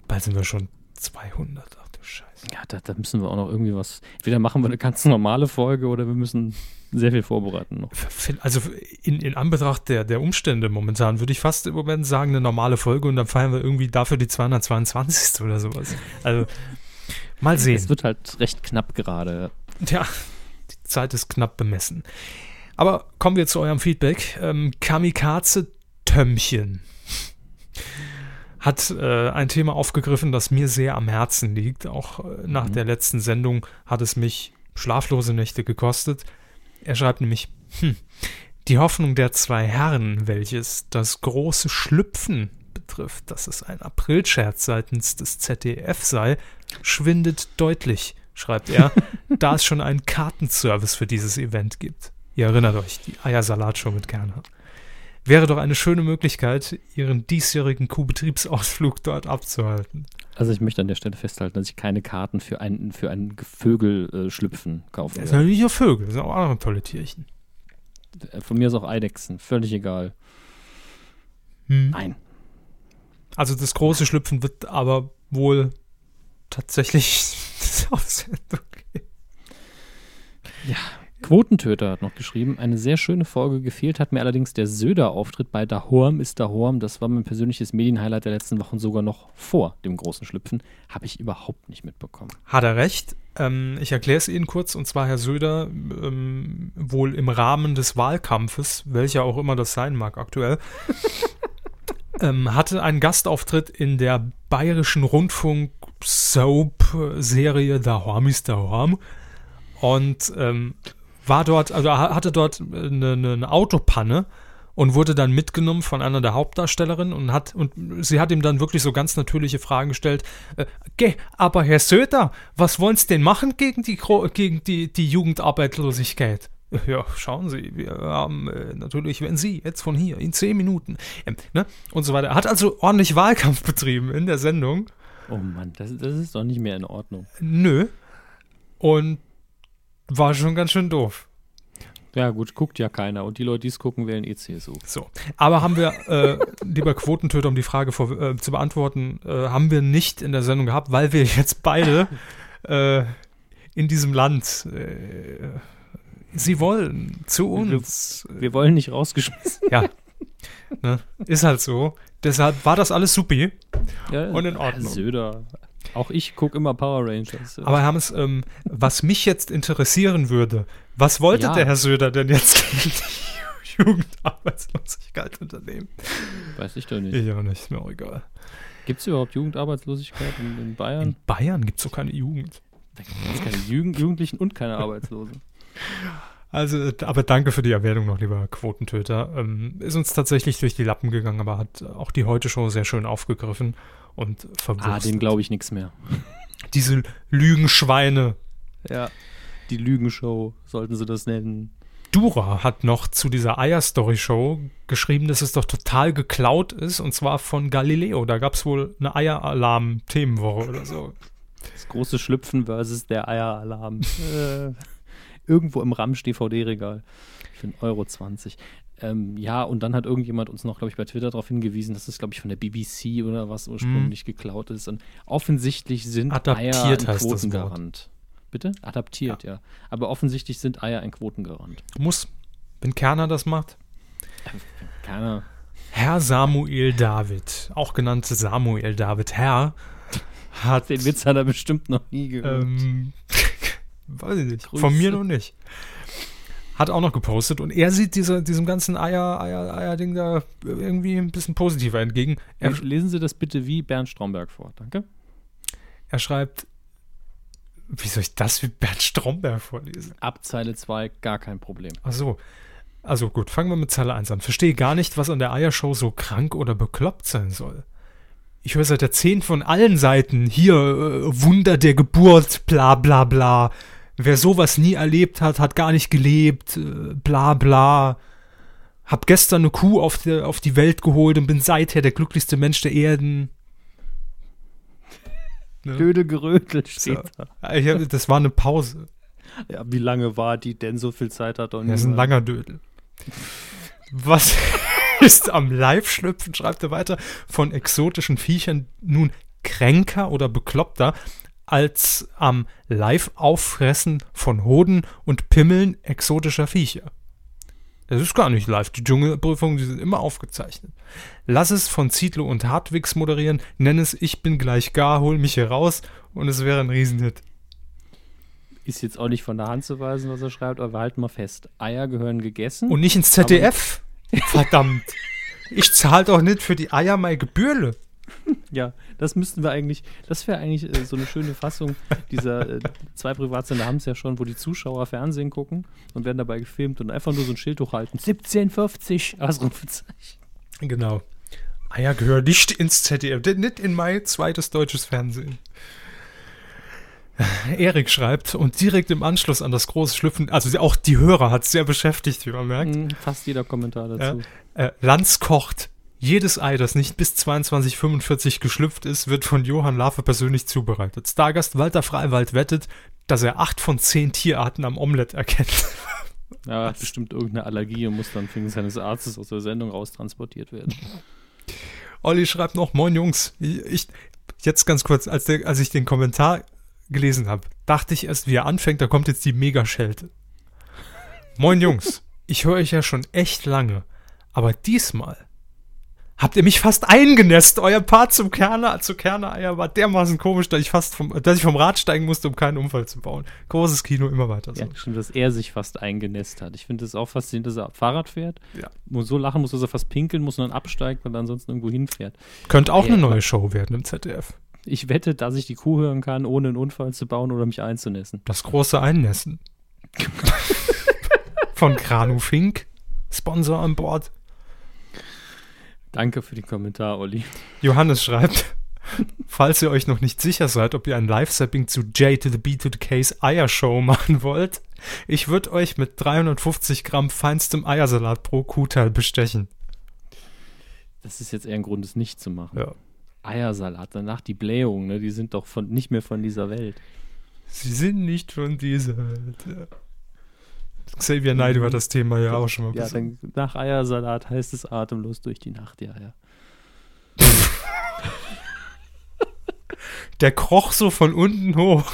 Bald sind wir schon 200. Ach du Scheiße. Ja, da, da müssen wir auch noch irgendwie was. Entweder machen wir eine ganz normale Folge oder wir müssen sehr viel vorbereiten noch. Also in, in Anbetracht der, der Umstände momentan würde ich fast im Moment sagen, eine normale Folge und dann feiern wir irgendwie dafür die 222. oder sowas. Also mal sehen. Es wird halt recht knapp gerade. Ja, die Zeit ist knapp bemessen. Aber kommen wir zu eurem Feedback. Ähm, Kamikaze Tömmchen hat äh, ein Thema aufgegriffen, das mir sehr am Herzen liegt. Auch äh, nach Mhm. der letzten Sendung hat es mich schlaflose Nächte gekostet. Er schreibt nämlich, hm, die Hoffnung der zwei Herren, welches das große Schlüpfen betrifft, dass es ein Aprilscherz seitens des ZDF sei, schwindet deutlich, schreibt er, da es schon einen Kartenservice für dieses Event gibt. Ihr erinnert euch, die Eiersalat-Show mit Gernhardt. Wäre doch eine schöne Möglichkeit, ihren diesjährigen Kuhbetriebsausflug dort abzuhalten. Also ich möchte an der Stelle festhalten, dass ich keine Karten für ein, für ein Vögel äh, schlüpfen kaufe. Das sind natürlich auch Vögel, das sind auch andere tolle Tierchen. Äh, Von mir ist auch Eidechsen, völlig egal. Hm. Nein. Also das große Schlüpfen wird aber wohl tatsächlich auf Sendung gehen. Quotentöter hat noch geschrieben, eine sehr schöne Folge. Gefehlt hat mir allerdings der Söder-Auftritt bei Dahorm ist Dahorm. Das war mein persönliches Medienhighlight der letzten Wochen sogar noch vor dem großen Schlüpfen. Habe ich überhaupt nicht mitbekommen. Hat er recht. Ähm, ich erkläre es Ihnen kurz, und zwar Herr Söder, ähm, wohl im Rahmen des Wahlkampfes, welcher auch immer das sein mag aktuell, ähm, hatte einen Gastauftritt in der bayerischen Rundfunk-Soap-Serie Dahorm ist Dahorm und ähm, war dort, also hatte dort eine, eine Autopanne und wurde dann mitgenommen von einer der Hauptdarstellerinnen und hat und sie hat ihm dann wirklich so ganz natürliche Fragen gestellt. Äh, "Geh, aber Herr Söder, was wollen Sie denn machen gegen die gegen die, die Jugendarbeitslosigkeit? Ja, schauen Sie, wir haben äh, natürlich, wenn Sie jetzt von hier in zehn Minuten ähm, ne, und so weiter. Er hat also ordentlich Wahlkampf betrieben in der Sendung. Oh Mann, das, das ist doch nicht mehr in Ordnung. Nö. Und war schon ganz schön doof. Ja gut, guckt ja keiner. Und die Leute, die es gucken, wählen eh CSU. So, aber haben wir, äh, lieber Quotentöter, um die Frage vor, äh, zu beantworten, äh, haben wir nicht in der Sendung gehabt, weil wir jetzt beide äh, in diesem Land, äh, sie wollen zu uns. Wir wollen nicht rausgeschmissen. Ja, ne? ist halt so. Deshalb war das alles supi. Ja, Und in Ordnung. Söder. Auch ich gucke immer Power Rangers. Aber Hermes, ähm, was mich jetzt interessieren würde, was wollte Ja. der Herr Söder denn jetzt gegen die Jugendarbeitslosigkeit unternehmen? Weiß ich doch nicht. Ich auch nicht, ist mir auch egal. Gibt es überhaupt Jugendarbeitslosigkeit in, in Bayern? In Bayern gibt es doch keine Jugend. Da gibt es keine Jugend Jugendlichen und keine Arbeitslosen. Also, äh, aber danke für die Erwähnung noch, lieber Quotentöter. Ähm, ist uns tatsächlich durch die Lappen gegangen, aber hat auch die Heute-Show sehr schön aufgegriffen und verwurstet. Ah, dem glaube ich nichts mehr. Diese Lügenschweine. Ja. Die Lügenshow, sollten sie das nennen. Dura hat noch zu dieser Eier-Story-Show geschrieben, dass es doch total geklaut ist und zwar von Galileo. Da gab es wohl eine Eieralarm-Themenwoche oder so. Das große Schlüpfen versus der Eieralarm. äh, irgendwo im Ramsch DVD-Regal für 1,20 Euro. Ähm, ja, und dann hat irgendjemand uns noch, glaube ich, bei Twitter darauf hingewiesen, dass das, glaube ich, von der BBC oder was ursprünglich mhm. geklaut ist. Und offensichtlich sind Adaptiert Eier ein heißt Quotengarant. Bitte? Adaptiert, ja. ja. Aber offensichtlich sind Eier ein Quotengarant. Muss. Wenn Kerner das macht. Kerner. Herr Samuel David, auch genannt Samuel David Herr, hat. Den Witz hat er bestimmt noch nie gehört. Ähm, weiß ich nicht. Grüße. Von mir noch nicht. Hat auch noch gepostet und er sieht dieser, diesem ganzen Eier, Eier, Eier-Ding da irgendwie ein bisschen positiver entgegen. Er, Lesen Sie das bitte wie Bernd Stromberg vor, danke. Er schreibt, wie soll ich das wie Bernd Stromberg vorlesen? Ab Zeile 2 gar kein Problem. Ach so. Also gut, fangen wir mit Zeile 1 an. Verstehe gar nicht, was an der Eiershow so krank oder bekloppt sein soll. Ich höre seit Jahrzehnten von allen Seiten, hier, äh, Wunder der Geburt, bla bla bla. Wer sowas nie erlebt hat, hat gar nicht gelebt, äh, bla bla. Hab gestern eine Kuh auf, die, auf die Welt geholt und bin seither der glücklichste Mensch der Erden. Ne? Dödel gerötelt steht so. da. das war eine Pause. Ja, wie lange war die denn? So viel Zeit hat doch nicht. Das ist ein langer Dödel. Was ist am Live-Schlüpfen, schreibt er weiter, von exotischen Viechern nun kränker oder bekloppter als am Live-Auffressen von Hoden und Pimmeln exotischer Viecher? Das ist gar nicht live. Die Dschungelprüfungen, die sind immer aufgezeichnet. Lass es von Zietlow und Hartwigs moderieren, nenn es Ich bin gleich gar, hol mich hier raus und es wäre ein Riesenhit. Ist jetzt auch nicht von der Hand zu weisen, was er schreibt, aber wir halten mal fest. Eier gehören gegessen. Und nicht ins ZDF. Verdammt. Ich zahle doch nicht für die Eier meine Gebührle. Ja, das müssten wir eigentlich, das wäre eigentlich äh, so eine schöne Fassung dieser äh, zwei Privatsender haben es ja schon, wo die Zuschauer Fernsehen gucken und werden dabei gefilmt und einfach nur so ein Schild hochhalten. 1750, Ausrufezeichen. Genau. Eier gehören nicht ins ZDF, nicht in mein zweites deutsches Fernsehen. Erik schreibt und direkt im Anschluss an das große Schlüpfen, also auch die Hörer hat es sehr beschäftigt, wie man merkt. Mhm, fast jeder Kommentar dazu. Äh, Lanz kocht. Jedes Ei, das nicht bis 22,45 geschlüpft ist, wird von Johann Laffe persönlich zubereitet. Stargast Walter Freiwald wettet, dass er acht von zehn Tierarten am Omelett erkennt. Ja, hat bestimmt irgendeine Allergie und muss dann wegen seines Arztes aus der Sendung raustransportiert werden. Olli schreibt noch, moin Jungs, ich, jetzt ganz kurz, als, der, als ich den Kommentar gelesen habe, dachte ich erst, wie er anfängt, da kommt jetzt die Mega-Schelte. Moin Jungs, ich höre euch ja schon echt lange, aber diesmal habt ihr mich fast eingenässt. Euer Part zum Kerner, zu Kerner-Eier war dermaßen komisch, dass ich fast vom, dass ich vom Rad steigen musste, um keinen Unfall zu bauen. Großes Kino, immer weiter so. Ja, stimmt, dass er sich fast eingenässt hat. Ich finde es auch faszinierend, dass er Fahrrad fährt. Ja. Muss so lachen muss, dass er fast pinkeln muss und dann absteigt, weil er ansonsten irgendwo hinfährt. Könnte auch ja, eine neue Show werden im ZDF. Ich wette, dass ich die Kuh hören kann, ohne einen Unfall zu bauen oder mich einzunässen. Das große Einnässen. Von Kranu Fink. Sponsor an Bord. Danke für den Kommentar, Olli. Johannes schreibt, falls ihr euch noch nicht sicher seid, ob ihr ein Live-Sapping zu J to the B to the Case Eiershow machen wollt, ich würde euch mit 350 Gramm feinstem Eiersalat pro Kuhteil bestechen. Das ist jetzt eher ein Grund, es nicht zu machen. Ja. Eiersalat, danach die Blähung, ne? die sind doch von, nicht mehr von dieser Welt. Sie sind nicht von dieser Welt. Ja. Xavier Naidoo hat das Thema ja auch schon mal Ja, dann nach Eiersalat heißt es atemlos durch die Nacht, ja, ja. Der kroch so von unten hoch.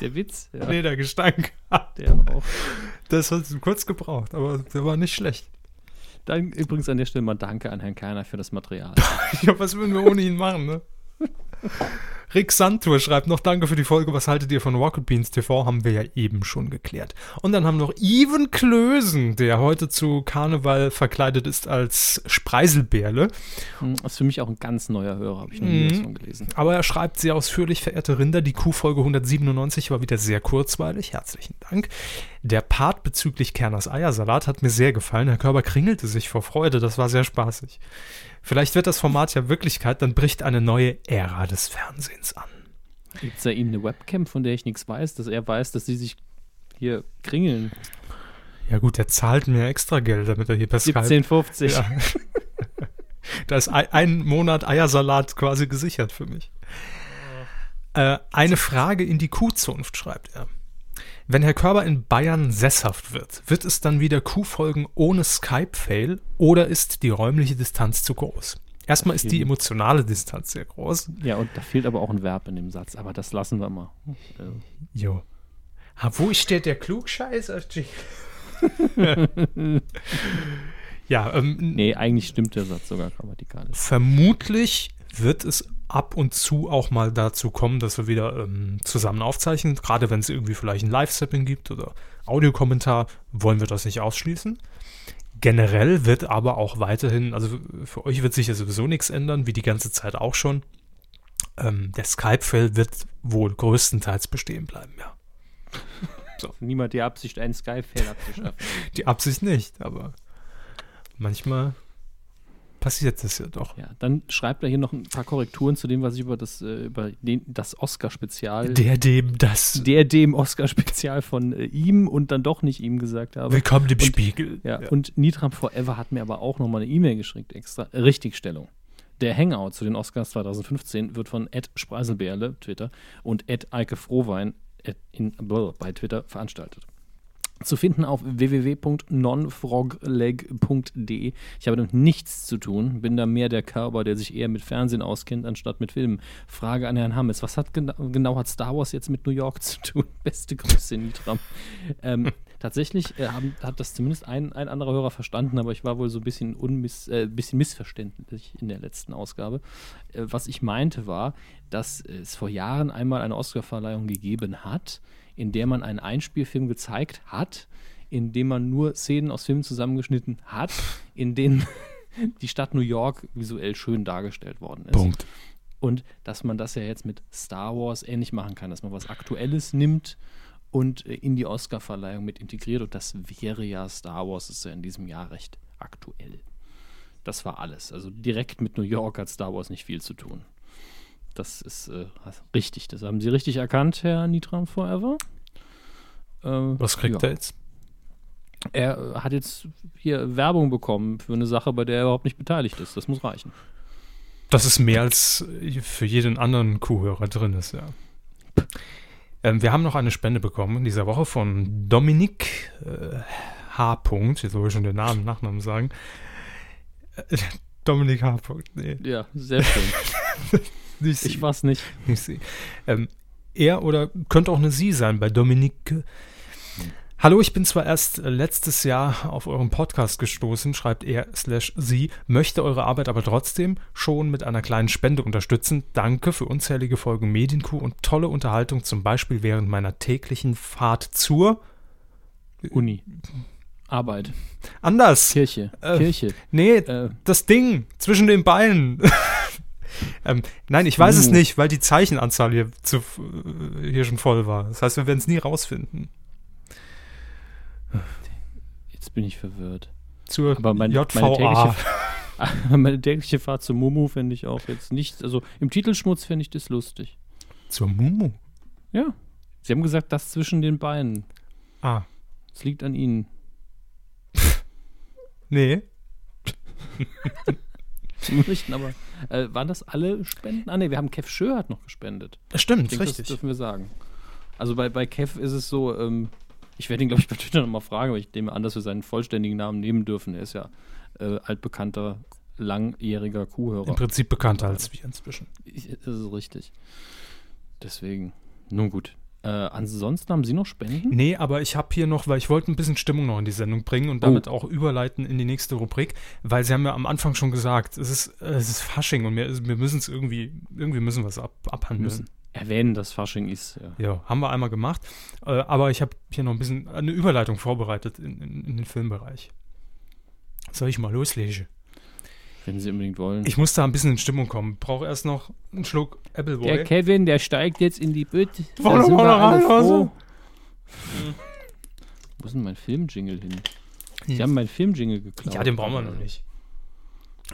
Der Witz, ja. Nee, der Gestank. Der auch. Das hat kurz gebraucht, aber der war nicht schlecht. Dann übrigens an der Stelle mal Danke an Herrn Kerner für das Material. ja, was würden wir ohne ihn machen, ne? Rick Santur schreibt noch Danke für die Folge. Was haltet ihr von Rocket Beans TV? Haben wir ja eben schon geklärt. Und dann haben wir noch Even Klösen, der heute zu Karneval verkleidet ist als Spreiselbärle. Hm, das ist für mich auch ein ganz neuer Hörer, habe ich noch nie mhm. davon gelesen. Aber er schreibt sehr ausführlich, verehrte Rinder, die Q-Folge 197 war wieder sehr kurzweilig. Herzlichen Dank. Der Part bezüglich Kerners Eiersalat hat mir sehr gefallen. Herr Körber kringelte sich vor Freude. Das war sehr spaßig. Vielleicht wird das Format ja Wirklichkeit, dann bricht eine neue Ära des Fernsehens an. Gibt es da Ihnen eine Webcam, von der ich nichts weiß, dass er weiß, dass Sie sich hier kringeln? Ja gut, er zahlt mir extra Geld, damit er hier per 17,50. Ja. da ist ein, ein, Monat Eiersalat quasi gesichert für mich. Äh, eine Frage in die Kuhzunft, schreibt er. Wenn Herr Körber in Bayern sesshaft wird, wird es dann wieder Q-Folgen ohne Skype-Fail oder ist die räumliche Distanz zu groß? Erstmal ist die emotionale Distanz sehr groß. Ja, und da fehlt aber auch ein Verb in dem Satz, aber das lassen wir mal. Äh, Jo. Ah, wo steht der Klugscheißer? ja, ähm, nee, eigentlich stimmt der Satz sogar grammatikalisch. vermutlich wird es ab und zu auch mal dazu kommen, dass wir wieder ähm, zusammen aufzeichnen. Gerade wenn es irgendwie vielleicht ein Live-Sapping gibt oder Audiokommentar, wollen wir das nicht ausschließen. Generell wird aber auch weiterhin, also für euch wird sich ja sowieso nichts ändern, wie die ganze Zeit auch schon. Ähm, der Skype-Feld wird wohl größtenteils bestehen bleiben, ja. Niemand die Absicht, einen Sky-Fail abzuschaffen. Die Absicht nicht, aber manchmal passiert das ja doch. Ja, dann schreibt er hier noch ein paar Korrekturen zu dem, was ich über das, äh, über den, das Oscar-Spezial, Der dem das. der dem Oscar-Spezial von äh, ihm und dann doch nicht ihm gesagt habe. Willkommen im Und- Spiegel. Ja, und Nitram Forever hat mir aber auch nochmal eine E-Mail geschickt, extra. Äh, Richtigstellung. Der Hangout zu den Oscars 2015 wird von Ed Spreiselbeerle, Twitter, und Ed Eike Frohwein at- in, bei Twitter veranstaltet. Zu finden auf www.nonfrogleg.de. Ich habe damit nichts zu tun, bin da mehr der Körper, der sich eher mit Fernsehen auskennt, anstatt mit Filmen. Frage an Herrn Hammes, was hat genau, genau hat Star Wars jetzt mit New York zu tun? Beste Grüße, Nitram. ähm, tatsächlich äh, haben, hat das zumindest ein, ein anderer Hörer verstanden, aber ich war wohl so ein bisschen, unmiss, äh, bisschen missverständlich in der letzten Ausgabe. Äh, was ich meinte war, dass es vor Jahren einmal eine Oscarverleihung gegeben hat, in der man einen Einspielfilm gezeigt hat, in dem man nur Szenen aus Filmen zusammengeschnitten hat, in denen die Stadt New York visuell schön dargestellt worden ist. Punkt. Und dass man das ja jetzt mit Star Wars ähnlich machen kann, dass man was Aktuelles nimmt und äh, in die Oscarverleihung mit integriert. Und das wäre ja Star Wars, ist ja in diesem Jahr recht aktuell. Das war alles. Also direkt mit New York hat Star Wars nicht viel zu tun. Das ist äh, richtig. Das haben Sie richtig erkannt, Herr Nitram Forever. Äh, Was kriegt ja. er jetzt? Er äh, hat jetzt hier Werbung bekommen für eine Sache, bei der er überhaupt nicht beteiligt ist. Das muss reichen. Das ist mehr als für jeden anderen Kuhhörer drin ist, ja. Ähm, wir haben noch eine Spende bekommen in dieser Woche von Dominik äh, H. -Punkt. Jetzt soll ich schon den Namen, Nachnamen sagen. Äh, Dominik H. -Punkt. Nee, Ja, sehr schön. ich war's nicht. Ähm, er oder könnte auch eine Sie sein bei Dominique. Hallo, ich bin zwar erst äh, letztes Jahr auf euren Podcast gestoßen, schreibt er slash sie, möchte eure Arbeit aber trotzdem schon mit einer kleinen Spende unterstützen. Danke für unzählige Folgen Medienkuh und tolle Unterhaltung, zum Beispiel während meiner täglichen Fahrt zur Uni. Arbeit. Anders. Kirche. Äh, Kirche. Nee, Äh, das Ding zwischen den Beinen. ähm, nein, ich weiß es Uh. nicht, weil die Zeichenanzahl hier, zu, äh, hier schon voll war. Das heißt, wir werden es nie rausfinden. jetzt bin ich verwirrt. Zur Aber mein- meine JVA. tägliche- Meine tägliche Fahrt zu Mumu fände ich auch jetzt nicht. Also im Titelschmutz fände ich das lustig. Zur Mumu. Ja. Sie haben gesagt, das zwischen den Beinen. Ah, Es liegt an Ihnen. nee. Sie möchten aber. Äh, waren das alle Spenden? Ah, ne, wir haben Kev Schö hat noch gespendet. Das stimmt, Ich denke, das richtig. dürfen wir sagen. Also bei, bei Kev ist es so, ähm, ich werde ihn, glaube ich, bei Twitter nochmal fragen, aber ich nehme an, dass wir seinen vollständigen Namen nehmen dürfen. Er ist ja äh, altbekannter, langjähriger Im Kuhhörer. Prinzip bekannter als wir inzwischen. Ich- Das ist richtig. Deswegen. Nun gut. Äh, ansonsten haben Sie noch Spenden? Nee, aber ich habe hier noch, weil ich wollte ein bisschen Stimmung noch in die Sendung bringen und damit auch überleiten in die nächste Rubrik, weil Sie haben ja am Anfang schon gesagt, es ist, äh, es ist Fasching und wir, wir müssen es irgendwie, irgendwie müssen wir es ab, abhandeln. Müssen erwähnen, dass Fasching ist. Ja. Ja, haben wir einmal gemacht. Äh, aber ich habe hier noch ein bisschen eine Überleitung vorbereitet in, in, in den Filmbereich. Soll ich mal loslegen? Wenn Sie unbedingt wollen. Ich muss da ein bisschen in Stimmung kommen. Brauche erst noch einen Schluck Appleboy. der Kevin, der steigt jetzt in die Bütte. Wollen wir mal rein, also? Wo ist denn mein Filmjingle hin? Sie Hm. haben meinen Filmjingle geklaut. Ja, den brauchen wir noch nicht.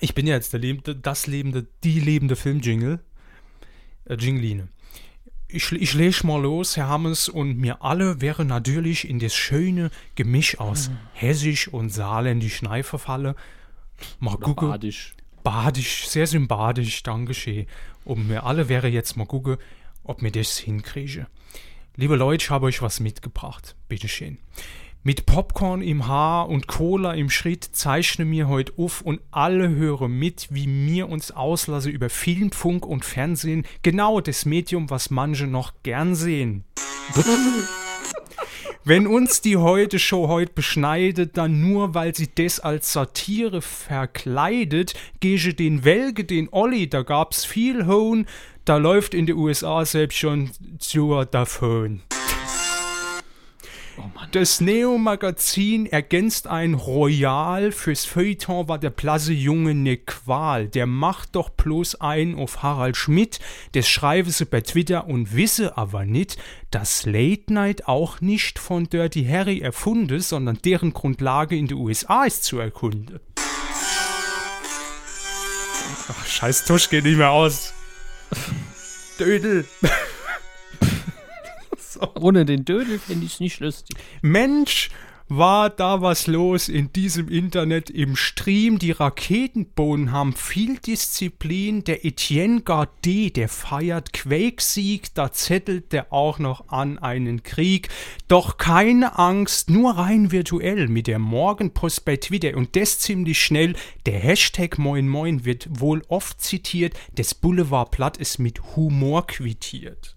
Ich bin ja jetzt der lebende, das lebende, die lebende Filmjingle. Äh, Jingline. Ich, ich lese mal los, Herr Hammes, und mir alle wäre natürlich in das schöne Gemisch aus Hessisch und Saarländisch Schnei verfalle. Mal Oder gucke, Badisch. badisch, sehr sympathisch, danke schön. Und mir alle wäre jetzt mal gucke, ob mir das hinkriege. Liebe Leute, ich habe euch was mitgebracht. Bitteschön. Mit Popcorn im Haar und Cola im Schritt zeichne mir heute auf und alle hören mit, wie mir uns auslasse über Film, Funk und Fernsehen. Genau das Medium, was manche noch gern sehen. Wenn uns die heute Show heute beschneidet, dann nur, weil sie das als Satire verkleidet, gehe den Welge, den Olli, da gab's viel Hohn, da läuft in den USA selbst schon zur davon. Oh. Das Neo-Magazin ergänzt ein Royal fürs Feuilleton war der blasse Junge ne Qual. Der macht doch bloß ein auf Harald Schmidt, das schreibe sie bei Twitter und wisse aber nicht, dass Late Night auch nicht von Dirty Harry erfunden, sondern deren Grundlage in den USA ist zu erkunden. Ach, scheiß Tusch geht nicht mehr aus. Dödel. Ohne den Dödel fände ich es nicht lustig. Mensch, war da was los in diesem Internet im Stream. Die Raketenbohnen haben viel Disziplin. Der Etienne Gardet, der feiert Quake-Sieg, da zettelt der auch noch an einen Krieg. Doch keine Angst, nur rein virtuell mit der Morgenpost bei Twitter und das ziemlich schnell. Der Hashtag Moin Moin wird wohl oft zitiert. Das Boulevardblatt ist mit Humor quittiert.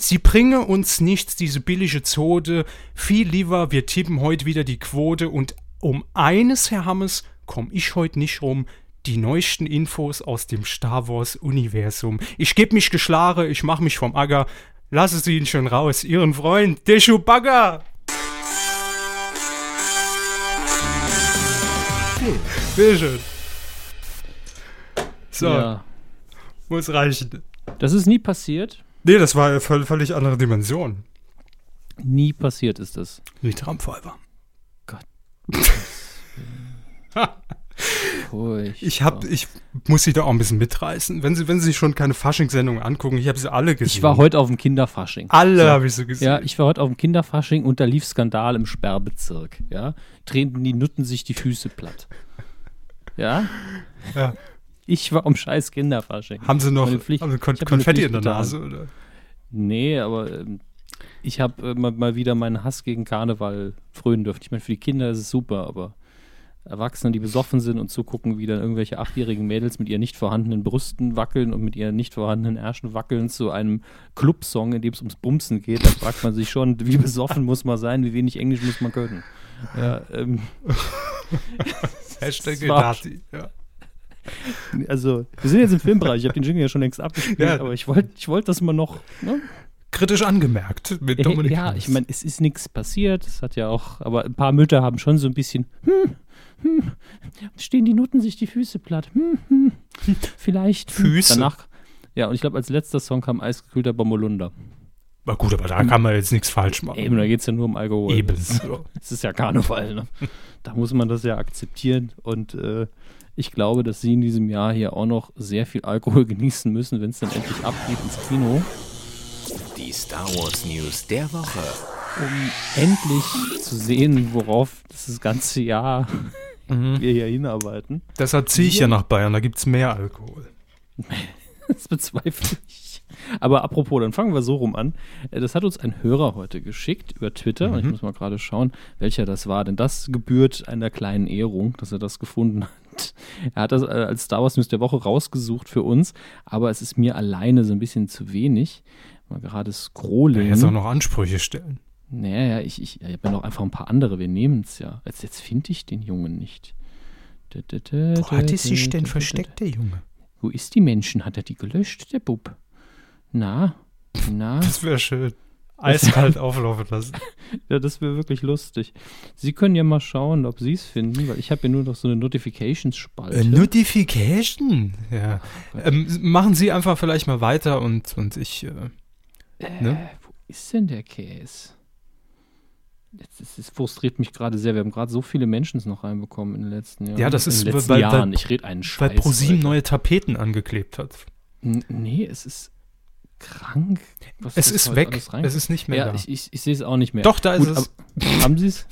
Sie bringe uns nichts, diese billige Zode. Viel lieber, wir tippen heute wieder die Quote. Und um eines, Herr Hammes, komm ich heute nicht rum. Die neuesten Infos aus dem Star Wars-Universum. Ich geb mich geschlagen, ich mach mich vom Acker. Lassen Sie ihn schon raus, Ihren Freund, der Chewbacca. Bitteschön. So, Ja. muss reichen. Das ist nie passiert. Nee, das war eine völ- völlig andere Dimension. Nie passiert ist das. Wie Trampfäuber. Furchtbar. Ich hab, ich muss sie da auch ein bisschen mitreißen. Wenn sie, wenn sie sich schon keine Faschingssendung angucken, ich habe sie alle gesehen. Ich war heute auf dem Kinderfasching. alle So. habe ich so gesehen. Ja, ich war heute auf dem Kinderfasching und da lief Skandal im Sperrbezirk. Ja, treten die Nutten sich die Füße platt. Ja, Ja. Ich war am scheiß Kinderfasching. Haben sie noch Pflicht- haben sie Kon Konfetti in der. Nase? Oder? Nee, aber ähm, ich habe äh, mal, mal wieder meinen Hass gegen Karneval frönen dürfen. Ich meine, für die Kinder ist es super, aber Erwachsene, die besoffen sind und zugucken, wie dann irgendwelche achtjährigen Mädels mit ihren nicht vorhandenen Brüsten wackeln und mit ihren nicht vorhandenen Ärschen wackeln zu einem Clubsong, in dem es ums Bumsen geht, da fragt man sich schon, wie besoffen muss man sein, wie wenig Englisch muss man können. Ja, ähm, Hashtag Illuminati, Ja. Also, wir sind jetzt im Filmbereich, ich habe den Jingle ja schon längst abgespielt, Ja. aber ich wollte ich wollt das mal noch ne, Kritisch angemerkt mit Dominik. Ja, ich meine, es ist nichts passiert. Es hat ja auch, aber ein paar Mütter haben schon so ein bisschen, hm, hm, stehen die Nutten sich die Füße platt. Hm, hm, vielleicht. hm. Füße? Danach, ja, und ich glaube, als letzter Song kam Eisgekühlter Bommelunder. Na gut, aber da kann man jetzt nichts falsch machen. Eben, da geht es ja nur um Alkohol. Eben. Das ist ja Karneval, ne? Da muss man das ja akzeptieren. Und äh, ich glaube, dass sie in diesem Jahr hier auch noch sehr viel Alkohol genießen müssen, wenn es dann endlich abgeht ins Kino. Die Star Wars News der Woche. um endlich zu sehen, worauf das ganze Jahr Mhm. wir hier hinarbeiten. Deshalb ziehe ich ja nach Bayern, da gibt es mehr Alkohol. Das bezweifle ich. Aber apropos, dann fangen wir so rum an. Äh, Das hat uns ein Hörer heute geschickt über Twitter. Und ich muss mal gerade schauen, welcher das war. Denn das gebührt einer kleinen Ehrung, dass er das gefunden hat. Er hat das äh, als Star Wars News der Woche rausgesucht für uns. Aber es ist mir alleine so ein bisschen zu wenig. Mal gerade scrollen. jetzt auch noch Ansprüche stellen. Naja, ich, ich, ich habe ja noch einfach ein paar andere. Wir nehmen es ja. Jetzt, jetzt finde ich den Jungen nicht. Da, da, da, Wo hat es sich denn versteckt, der Junge? Wo ist die Menschen? Hat er die gelöscht, der Bub? Na, na. Das wäre schön. Eiskalt auflaufen lassen. Ja, das wäre wirklich lustig. Sie können ja mal schauen, ob Sie es finden, weil ich habe ja nur noch so eine Notifications-Spalte. Äh, Notification. Ja. Gott. Ähm, machen Sie einfach vielleicht mal weiter und, und ich. Äh, ne? Äh, wo ist denn der Käse? Jetzt, es, es frustriert mich gerade sehr. Wir haben gerade so viele Menschen noch reinbekommen in den letzten Jahren. Ja, das ist, weil- weil- Jahren. ich rede einen Scheiß. weil ProSieben neue Tapeten angeklebt hat. N- Nee, es ist krank. was Es ist heute weg. Es ist nicht mehr Ja, da. ich, ich, ich sehe es auch nicht mehr. Doch, da ist Gut, es. aber- haben Sie es?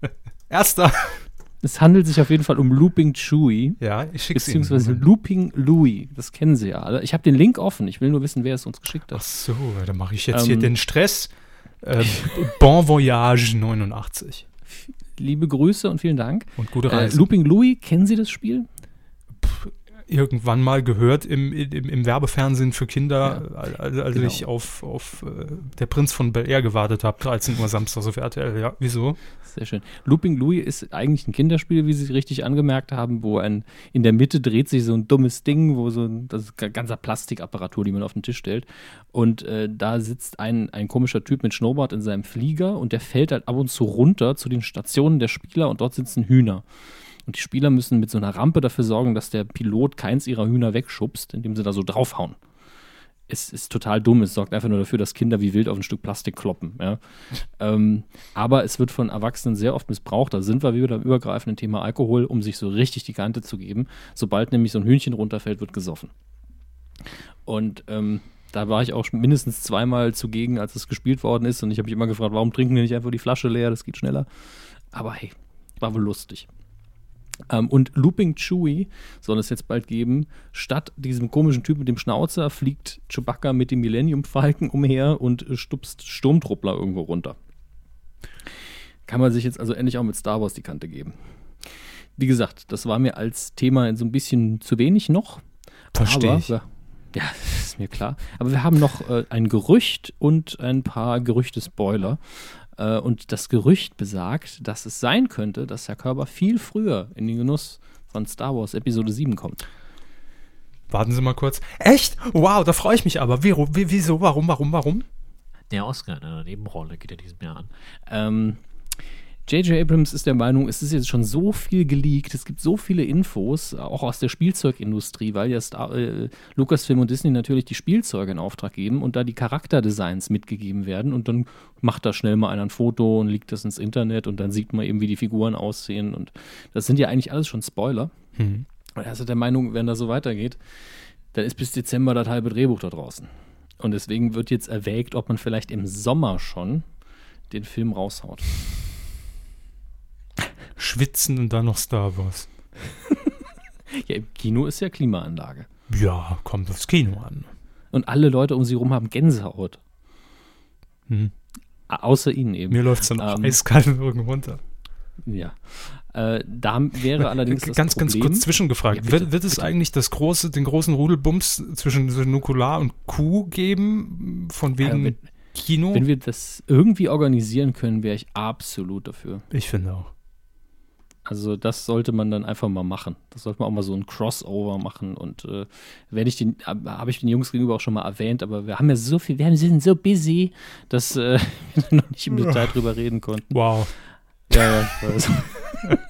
Erster. Es handelt sich auf jeden Fall um Looping Chewie. Ja, ich schick's Ihnen. Beziehungsweise Looping Louis. Das kennen Sie ja alle. Ich habe den Link offen. Ich will nur wissen, wer es uns geschickt Ach hat. so, dann mache ich jetzt Ähm, hier den Stress. Äh, bon Voyage 89. Liebe Grüße und vielen Dank. Und gute Äh, Reise. Looping Louis, kennen Sie das Spiel? Irgendwann mal gehört im, im, im Werbefernsehen für Kinder, Ja, als, als genau. ich auf, auf äh, Der Prinz von Bel Air gewartet habe, 13 Uhr samstags auf RTL. Ja, wieso? Sehr schön. Looping Louis ist eigentlich ein Kinderspiel, wie Sie richtig angemerkt haben, wo ein, in der Mitte dreht sich so ein dummes Ding, wo so ein, das ist ga- ganzer Plastikapparatur, die man auf den Tisch stellt. Und äh, da sitzt ein, ein komischer Typ mit Schnurrbart in seinem Flieger und der fällt halt ab und zu runter zu den Stationen der Spieler und dort sitzen Hühner. Und die Spieler müssen mit so einer Rampe dafür sorgen, dass der Pilot keins ihrer Hühner wegschubst, indem sie da so draufhauen. Es ist total dumm. Es sorgt einfach nur dafür, dass Kinder wie wild auf ein Stück Plastik kloppen. Ja. ähm, aber es wird von Erwachsenen sehr oft missbraucht. Da sind wir wieder beim übergreifenden Thema Alkohol, um sich so richtig die Kante zu geben. Sobald nämlich so ein Hühnchen runterfällt, wird gesoffen. Und ähm, da war ich auch mindestens zweimal zugegen, als es gespielt worden ist. Und ich habe mich immer gefragt, warum trinken wir nicht einfach die Flasche leer? Das geht schneller. Aber hey, war wohl lustig. Ähm, und Looping Chewie soll es jetzt bald geben. Statt diesem komischen Typ mit dem Schnauzer fliegt Chewbacca mit dem Millennium Falcon umher und äh, stupst Sturmtruppler irgendwo runter. Kann man sich jetzt also endlich auch mit Star Wars die Kante geben. Wie gesagt, das war mir als Thema so ein bisschen zu wenig noch. Versteh Aber ich. Ja, ist mir klar. Aber wir haben noch äh, ein Gerücht und ein paar Gerüchte-Spoiler. Äh, und das Gerücht besagt, dass es sein könnte, dass Herr Körber viel früher in den Genuss von Star Wars Episode 7 kommt. Warten Sie mal kurz. Echt? Wow, da freue ich mich aber. Wie, wie, wieso? Warum? Warum? Warum? Der Oscar in einer Nebenrolle geht in diesem Jahr an. Ähm, J.J. Abrams ist der Meinung, es ist jetzt schon so viel geleakt, es gibt so viele Infos, auch aus der Spielzeugindustrie, weil Star, äh, Lucasfilm und Disney natürlich die Spielzeuge in Auftrag geben und da die Charakterdesigns mitgegeben werden und dann macht da schnell mal einer ein Foto und legt das ins Internet und dann sieht man eben, wie die Figuren aussehen und das sind ja eigentlich alles schon Spoiler. Hm. Und er ist der Meinung, wenn das so weitergeht, dann ist bis Dezember das halbe Drehbuch da draußen. Und deswegen wird jetzt erwägt, ob man vielleicht im Sommer schon den Film raushaut. Schwitzen und dann noch Star Wars. Ja, im Kino ist ja Klimaanlage. Ja, kommt aufs Kino an. Und alle Leute um sie rum haben Gänsehaut. Hm. Außer ihnen eben. Mir läuft es dann auch Ähm, eiskalt im Rücken runter. Ja. Äh, da wäre allerdings das ganz, ganz Problem, kurz zwischengefragt. Ja, bitte, wird, wird es bitte. eigentlich das große, den großen Rudelbums zwischen, zwischen Nukular und Kuh geben? Von wegen wenn- Kino? wenn wir das irgendwie organisieren können, wäre ich absolut dafür. ich finde auch. Also das sollte man dann einfach mal machen. Das sollte man auch mal so ein Crossover machen. Und äh, wenn ich den, hab- habe ich den Jungs gegenüber auch schon mal erwähnt, aber wir haben ja so viel, wir haben- sind so busy, dass äh, wir noch nicht im Detail drüber reden konnten. Wow. Ja, ja, ich weiß.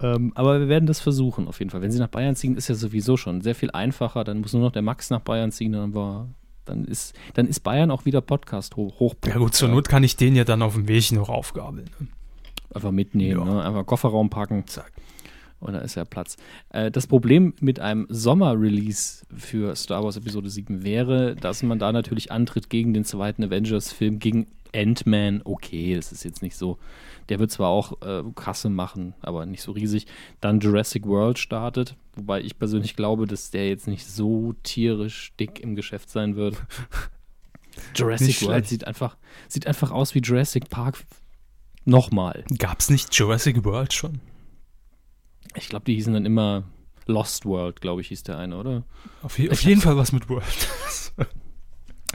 ähm, aber wir werden das versuchen, auf jeden Fall. Wenn sie nach Bayern ziehen, ist ja sowieso schon sehr viel einfacher. Dann muss nur noch der Max nach Bayern ziehen, dann war. Dann ist, dann ist Bayern auch wieder Podcast hoch. hoch Ja gut, zur Not kann ich den ja dann auf dem Weg noch aufgabeln. Einfach mitnehmen, Ja. ne? einfach Kofferraum packen. Zack. Und da ist ja Platz. Äh, das Problem mit einem Sommer-Release für Star Wars Episode 7 wäre, dass man da natürlich antritt gegen den zweiten Avengers-Film, gegen Ant-Man. Okay, das ist jetzt nicht so. Der wird zwar auch äh, Kasse machen, aber nicht so riesig. Dann Jurassic World startet, wobei ich persönlich glaube, dass der jetzt nicht so tierisch dick im Geschäft sein wird. Jurassic World sieht einfach, sieht einfach aus wie Jurassic Park nochmal. Gab's nicht Jurassic World schon? Ich glaube, die hießen dann immer Lost World, glaube ich, hieß der eine, oder? Auf, je, auf jeden Fall was mit World.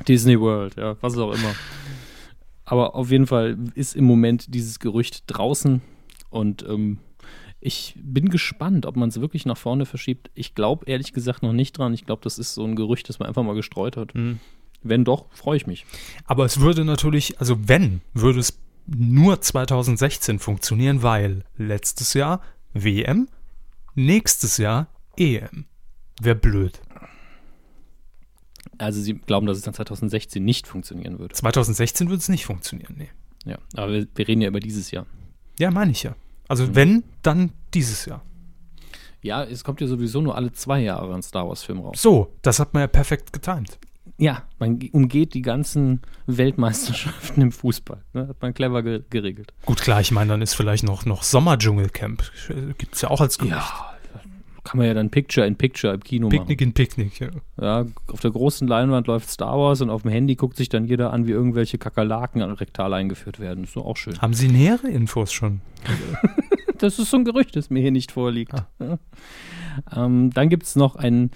Disney World, ja, was auch immer. Aber auf jeden Fall ist im Moment dieses Gerücht draußen und ähm, ich bin gespannt, ob man es wirklich nach vorne verschiebt. Ich glaube ehrlich gesagt noch nicht dran. Ich glaube, das ist so ein Gerücht, das man einfach mal gestreut hat. Wenn doch, freue ich mich. Aber es würde natürlich, also wenn, würde es nur 2016 funktionieren, weil letztes Jahr WM, nächstes Jahr EM. Wäre blöd. Also sie glauben, dass es dann 2016 nicht funktionieren würde. 2016 würde es nicht funktionieren, nee. Ja, aber wir, wir reden ja über dieses Jahr. Ja, meine ich ja. Also Mhm. wenn, dann dieses Jahr. Ja, es kommt ja sowieso nur alle zwei Jahre ein Star Wars-Film raus. So, das hat man ja perfekt getimt. Ja, man ge- umgeht die ganzen Weltmeisterschaften im Fußball. Ne? Hat man clever ge geregelt. Gut, klar, ich meine, dann ist vielleicht noch, noch Sommerdschungelcamp. Gibt es ja auch als Gerücht. Ja, kann man ja dann Picture in Picture im Kino Picknick in Picknick, ja. machen. Ja, auf der großen Leinwand läuft Star Wars und auf dem Handy guckt sich dann jeder an, wie irgendwelche Kakerlaken rektal eingeführt werden. Ist doch auch schön. Haben Sie nähere Infos schon? Das ist so ein Gerücht, das mir hier nicht vorliegt. Ja. Ähm, dann gibt es noch einen,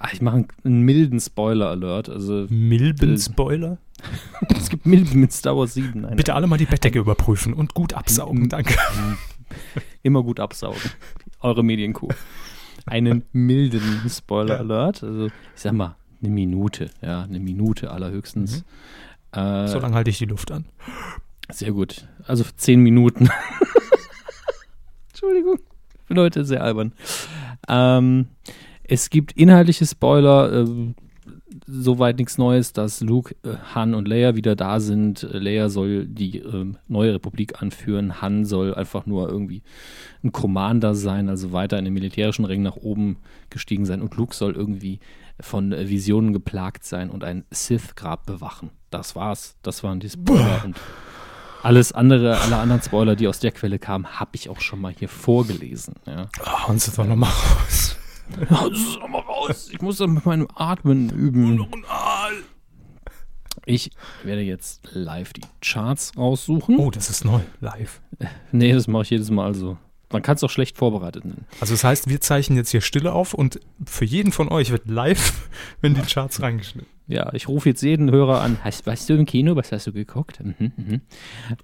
ach, ich mache einen, milden Spoiler-Alert. Also Milben-Spoiler? es gibt Milben mit Star Wars 7. Nein, Bitte alle mal die Bettdecke überprüfen und gut absaugen, danke. immer gut absaugen. Eure Medienkuh. Einen milden Spoiler-Alert. Also, ich sag mal, eine Minute. Ja, eine Minute allerhöchstens. Äh, So lange halte ich die Luft an. Sehr gut. Also zehn Minuten. Entschuldigung. Ich bin heute sehr albern. Ähm, es gibt inhaltliche Spoiler. Äh, soweit nichts Neues, dass Luke, äh, Han und Leia wieder da sind. Äh, Leia soll die ähm, neue Republik anführen. Han soll einfach nur irgendwie ein Commander sein, also weiter in den militärischen Rängen nach oben gestiegen sein. Und Luke soll irgendwie von äh, Visionen geplagt sein und ein Sith-Grab bewachen. Das war's. Das waren die Spoiler. Und alles andere, alle anderen Spoiler, die aus der Quelle kamen, habe ich auch schon mal hier vorgelesen. Ja. Oh, hauen Sie doch noch mal raus. Sag mal raus, ich muss dann mit meinem Atmen üben. Ich werde jetzt live die Charts raussuchen. Oh, das ist neu, live. Nee, das mache ich jedes Mal so. Man kann es auch schlecht vorbereitet nennen. Also das heißt, wir zeichnen jetzt hier Stille auf und für jeden von euch wird live in die Charts reingeschnitten. Ja, ich rufe jetzt jeden Hörer an. Hast, weißt du im Kino, was hast du geguckt? Mhm, mhm.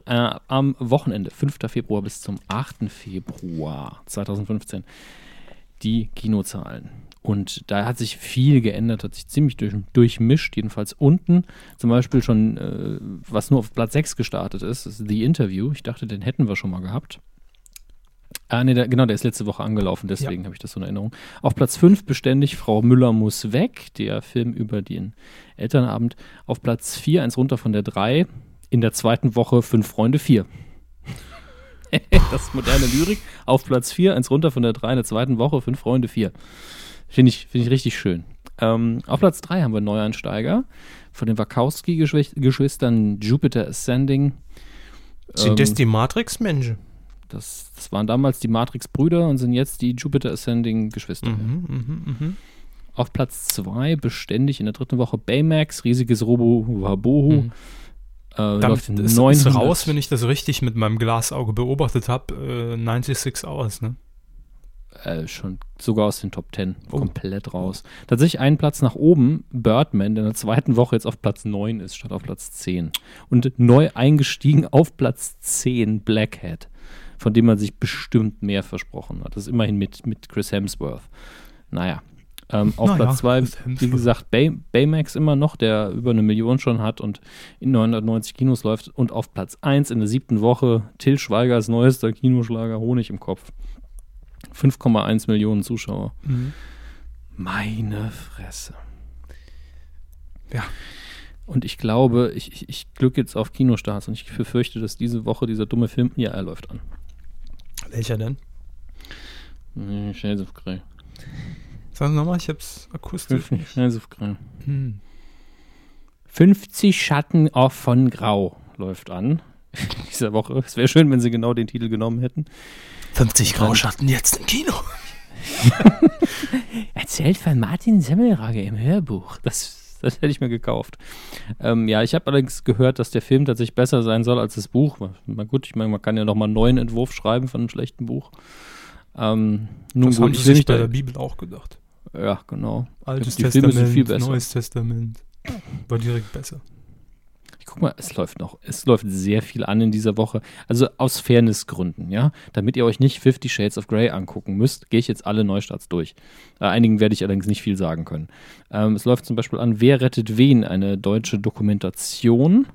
Äh, am Wochenende, 5. Februar bis zum 8. Februar 2015, die Kinozahlen. Und da hat sich viel geändert, hat sich ziemlich durch, durchmischt, jedenfalls unten. Zum Beispiel schon, äh, was nur auf Platz 6 gestartet ist, ist The Interview. Ich dachte, den hätten wir schon mal gehabt. Ah, nee, der, genau, der ist letzte Woche angelaufen, deswegen habe ich das so in Erinnerung. Auf Platz 5 beständig Frau Müller muss weg, der Film über den Elternabend. Auf Platz 4, eins runter von der 3. In der zweiten Woche Fünf Freunde 4. das ist moderne Lyrik. Auf Platz 4, eins runter von der 3, in der zweiten Woche Fünf Freunde 4. Finde ich, find ich richtig schön. Ähm, auf Platz 3 haben wir Neueinsteiger von den Wachowski-Geschwistern Jupiter Ascending. Sind Ähm, das die Matrix-Menschen? Das, das waren damals die Matrix-Brüder und sind jetzt die Jupiter Ascending-Geschwister. Mhm, mhm, mhm. Auf Platz 2 beständig in der dritten Woche Baymax, riesiges Robo Wabohu. Mhm. Äh, Damit ist, ist 900. raus, wenn ich das richtig mit meinem Glasauge beobachtet habe, äh, 96 Hours, ne? äh, schon sogar aus den Top 10 Oh. komplett raus. Tatsächlich einen Platz nach oben, Birdman, der in der zweiten Woche jetzt auf Platz 9 ist, statt auf Platz 10. Und neu eingestiegen auf Platz 10, Blackhead, von dem man sich bestimmt mehr versprochen hat. Das ist immerhin mit, mit Chris Hemsworth. Naja. Ähm, auf Naja, Platz 2, Chris wie gesagt, Bay, Baymax immer noch, der über eine Million schon hat und in 990 Kinos läuft. Und auf Platz 1 in der siebten Woche Till Schweigers neuester Kinoschlager Honig im Kopf. 5,1 Millionen Zuschauer. Mhm. Meine Fresse. Ja. Und ich glaube, ich, ich, ich glück jetzt auf Kinostarts und ich befürchte, dass diese Woche dieser dumme Film, ja, er läuft an. Welcher denn? Hm, Shades of Grey. Sag nochmal, ich hab's akustisch nicht. Grey. Hm. 50 Schatten auf von Grau läuft an. Dieser Woche. Es wäre schön, wenn sie genau den Titel genommen hätten. 50 Grauschatten jetzt im Kino. Erzählt von Martin Semmelrage im Hörbuch. Das, das hätte ich mir gekauft. Ähm, ja, ich habe allerdings gehört, dass der Film tatsächlich besser sein soll als das Buch. Na gut, ich meine, man kann ja nochmal einen neuen Entwurf schreiben von einem schlechten Buch. Ähm, nun Das gut, haben sie sich nicht bei der Bibel auch gedacht. Ja, genau. Altes Die Filme Testament, sind viel besser. Neues Testament. War direkt besser. Ich guck mal, es läuft noch. Es läuft sehr viel an in dieser Woche. Also aus Fairnessgründen, ja. Damit ihr euch nicht Fifty Shades of Grey angucken müsst, gehe ich jetzt alle Neustarts durch. Äh, einigen werde ich allerdings nicht viel sagen können. Ähm, es läuft zum Beispiel an Wer rettet wen? Eine deutsche Dokumentation.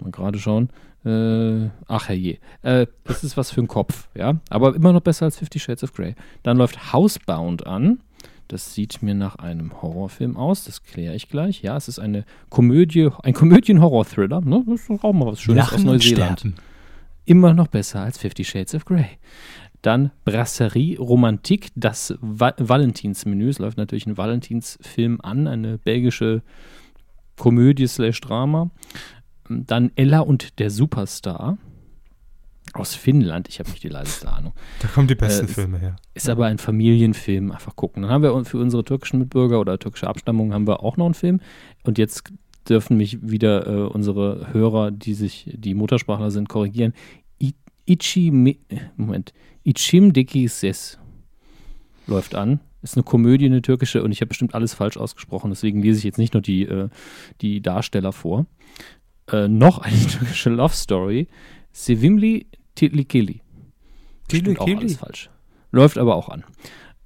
Mal gerade schauen. Äh, ach herrje. Äh, das ist was für ein Kopf, ja. Aber immer noch besser als Fifty Shades of Grey. Dann läuft Housebound an. Das sieht mir nach einem Horrorfilm aus, das kläre ich gleich. Ja, es ist eine Komödie, ein Komödien-Horror-Thriller. Ne? Das ist auch mal was Schönes aus Neuseeland. Immer noch besser als Fifty Shades of Grey. Dann Brasserie Romantique, das Va Valentinsmenü. Es läuft natürlich ein Valentinsfilm an, eine belgische Komödie slash Drama. Dann Ella und der Superstar aus Finnland. Ich habe nicht die leiseste Ahnung. Da kommen die besten Äh, Filme her. Ist aber ein Familienfilm. Einfach gucken. Dann haben wir für unsere türkischen Mitbürger oder türkische Abstammung haben wir auch noch einen Film. Und jetzt dürfen mich wieder äh, unsere Hörer, die sich, die Muttersprachler sind, korrigieren. I Ichi, Moment. Ichim Diki Ses läuft an. Ist eine Komödie, eine türkische, und ich habe bestimmt alles falsch ausgesprochen, deswegen lese ich jetzt nicht nur die, äh, die Darsteller vor. Äh, noch eine türkische Love Story. Sevimli Auch Titlikili? alles falsch. Läuft aber auch an.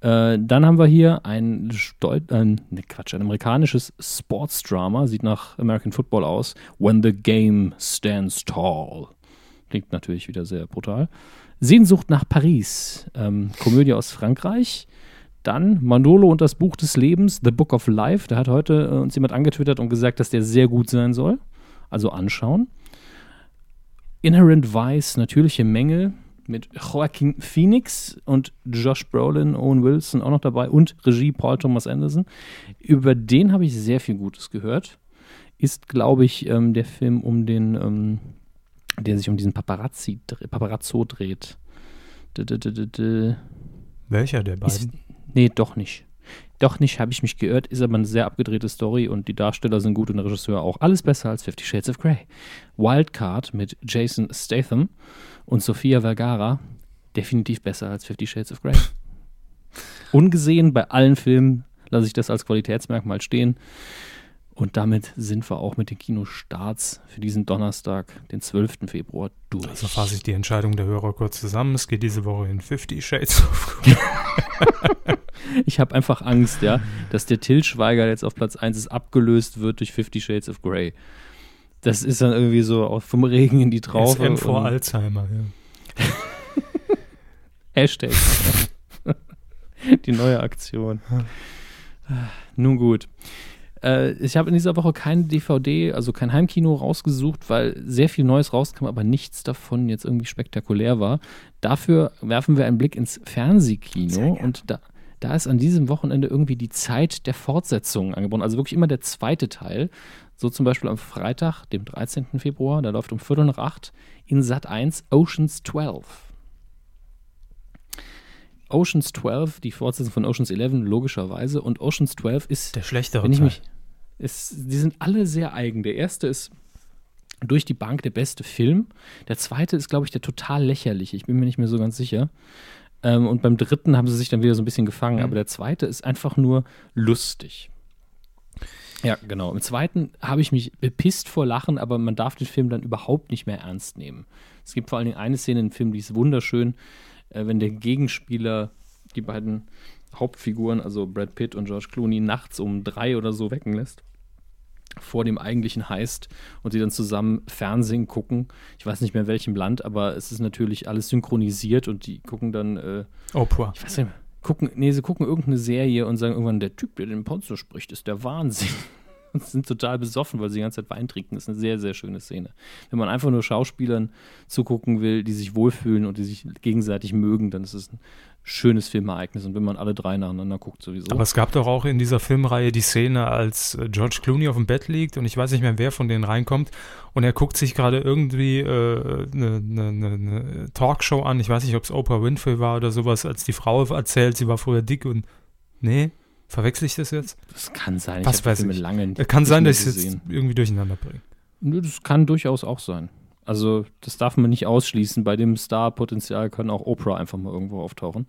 Äh, dann haben wir hier ein, Steu ein ne Quatsch, ein amerikanisches Sportsdrama, sieht nach American Football aus. When the Game Stands Tall. Klingt natürlich wieder sehr brutal. Sehnsucht nach Paris, ähm, Komödie aus Frankreich. Dann Manolo und das Buch des Lebens, The Book of Life. Da hat heute äh, uns jemand angetwittert und gesagt, dass der sehr gut sein soll. Also anschauen. Inherent Vice, natürliche Mängel mit Joaquin Phoenix und Josh Brolin, Owen Wilson auch noch dabei und Regie Paul Thomas Anderson. Über den habe ich sehr viel Gutes gehört. Ist, glaube ich, ähm, der Film um den, ähm, der sich um diesen Paparazzi, Paparazzo dreht. D -d -d Welcher der ist, beiden? nee, doch nicht. Doch nicht, habe ich mich geirrt, ist aber eine sehr abgedrehte Story und die Darsteller sind gut und der Regisseur auch. Alles besser als Fifty Shades of Grey. Wildcard mit Jason Statham und Sofia Vergara, definitiv besser als Fifty Shades of Grey. Ungesehen bei allen Filmen lasse ich das als Qualitätsmerkmal stehen. Und damit sind wir auch mit den Kinostarts für diesen Donnerstag, den 12. Februar, durch. Also fasse ich die Entscheidung der Hörer kurz zusammen. Es geht diese Woche in 50 Shades of Grey. Ich habe einfach Angst, ja, dass der Till Schweiger jetzt auf Platz 1 ist, abgelöst wird durch Fifty Shades of Grey. Das ist dann irgendwie so vom Regen in die Traufe. SM vor Alzheimer. Ja. Hashtag. die neue Aktion. Nun gut. Äh, ich habe in dieser Woche keine DVD, also kein Heimkino rausgesucht, weil sehr viel Neues rauskam, aber nichts davon jetzt irgendwie spektakulär war. Dafür werfen wir einen Blick ins Fernsehkino und da, da ist an diesem Wochenende irgendwie die Zeit der Fortsetzungen angeboten. Also wirklich immer der zweite Teil. So zum Beispiel am Freitag, dem 13. Februar, da läuft um Viertel nach acht in Sat 1 Oceans 12. Oceans 12, die Fortsetzung von Oceans 11, logischerweise. Und Oceans 12 ist Der schlechtere Teil. Ist, die sind alle sehr eigen. Der erste ist durch die Bank der beste Film. Der zweite ist, glaube ich, der total lächerliche. Ich bin mir nicht mehr so ganz sicher. Ähm, und beim dritten haben sie sich dann wieder so ein bisschen gefangen. Aber der zweite ist einfach nur lustig. Ja, genau. Im zweiten habe ich mich bepisst vor Lachen, aber man darf den Film dann überhaupt nicht mehr ernst nehmen. Es gibt vor allen Dingen eine Szene im Film, die ist wunderschön, äh, wenn der Gegenspieler die beiden Hauptfiguren, also Brad Pitt und George Clooney, nachts um drei oder so wecken lässt vor dem eigentlichen Heist und sie dann zusammen Fernsehen gucken. Ich weiß nicht mehr in welchem Land, aber es ist natürlich alles synchronisiert und die gucken dann äh, Oprah. ich weiß nicht mehr, gucken, nee, sie gucken irgendeine Serie und sagen irgendwann, der Typ, der den Ponzo spricht, ist der Wahnsinn. Und sind total besoffen, weil sie die ganze Zeit Wein trinken. Das ist eine sehr, sehr schöne Szene. Wenn man einfach nur Schauspielern zugucken will, die sich wohlfühlen und die sich gegenseitig mögen, dann ist es ein schönes Filmereignis. Und wenn man alle drei nacheinander guckt, sowieso. Aber es gab doch auch in dieser Filmreihe die Szene, als äh, George Clooney auf dem Bett liegt und ich weiß nicht mehr, wer von denen reinkommt und er guckt sich gerade irgendwie eine äh, ne, ne, ne Talkshow an. Ich weiß nicht, ob es Oprah Winfrey war oder sowas, als die Frau erzählt, sie war früher dick und nee, verwechsel ich das jetzt? das kann sein. Was die weiß Filme ich. lange Kann sein, dass ich es jetzt irgendwie durcheinander bringe. Nö, das kann durchaus auch sein. Also, das darf man nicht ausschließen. Bei dem Star-Potenzial kann auch Oprah einfach mal irgendwo auftauchen.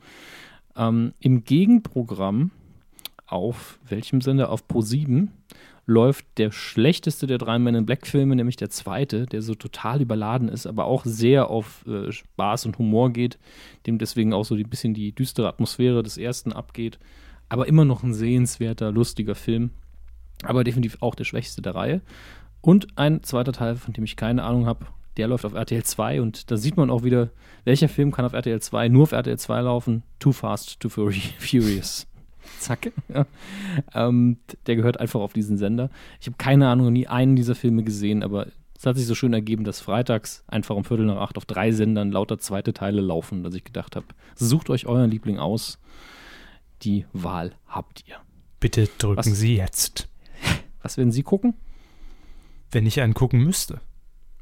Ähm, Im Gegenprogramm auf welchem Sender? Auf Pro7 läuft der schlechteste der drei Men in Black-Filme, nämlich der zweite, der so total überladen ist, aber auch sehr auf äh, Spaß und Humor geht, dem deswegen auch so ein bisschen die düstere Atmosphäre des ersten abgeht. Aber immer noch ein sehenswerter, lustiger Film. Aber definitiv auch der schwächste der Reihe. Und ein zweiter Teil, von dem ich keine Ahnung habe, der läuft auf RTL 2 und da sieht man auch wieder, welcher Film kann auf RTL 2 nur auf RTL 2 laufen. Too Fast, Too Furi- Furious. Zack. Ja. Ähm, der gehört einfach auf diesen Sender. Ich habe keine Ahnung, nie einen dieser Filme gesehen, aber es hat sich so schön ergeben, dass freitags einfach um Viertel nach acht auf drei Sendern lauter zweite Teile laufen, dass ich gedacht habe, sucht euch euren Liebling aus. Die Wahl habt ihr. Bitte drücken Was? Sie jetzt. Was werden Sie gucken? wenn ich einen gucken müsste.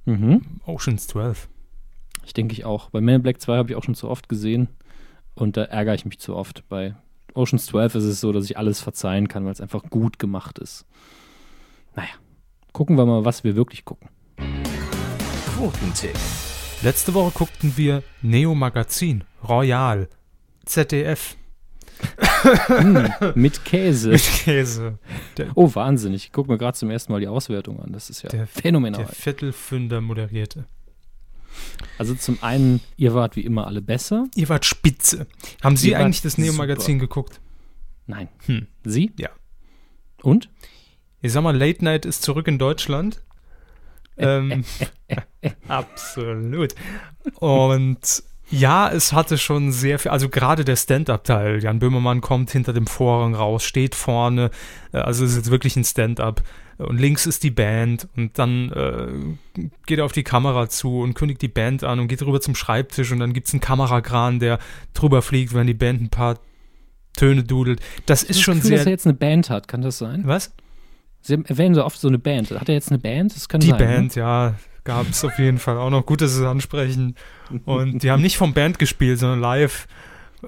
Mhm. Oceans 12. Ich denke ich auch. Bei Men in Black 2 habe ich auch schon zu oft gesehen und da ärgere ich mich zu oft. Bei Oceans 12 ist es so, dass ich alles verzeihen kann, weil es einfach gut gemacht ist. Naja, gucken wir mal, was wir wirklich gucken. Quotentipp. Letzte Woche guckten wir Neo Magazin, Royal, ZDF Mm, mit Käse. mit Käse. Oh, Wahnsinn. Ich gucke mir gerade zum ersten Mal die Auswertung an. Das ist ja Der- phänomenal. Der Viertelfünder moderierte. Also zum einen, ihr wart wie immer alle besser. Ihr wart spitze. Haben Sie wart eigentlich das Neo Magazin geguckt? Nein. Hm. Sie? Ja. Und? Ich sag mal, Late Night ist zurück in Deutschland. ähm, absolut. Und ja, es hatte schon sehr viel, also gerade der Stand-Up-Teil. Jan Böhmermann kommt hinter dem Vorhang raus, steht vorne, äh, also es ist jetzt wirklich ein Stand-Up. Und links ist die Band und dann äh, geht er auf die Kamera zu und kündigt die Band an und geht rüber zum Schreibtisch und dann gibt es einen Kamerakran, der drüber fliegt, wenn die Band ein paar Töne dudelt. Das ist das schon Gefühl, dass er sehr. jetzt eine Band hat. Kann das sein? Was? Sie erwähnen so oft so eine Band. Hat er jetzt eine Band? Das kann Die sein. ne? Band, ja, gab es auf jeden Fall auch noch. Gut, dass Sie es ansprechen. Und die haben nicht vom Band gespielt, sondern live.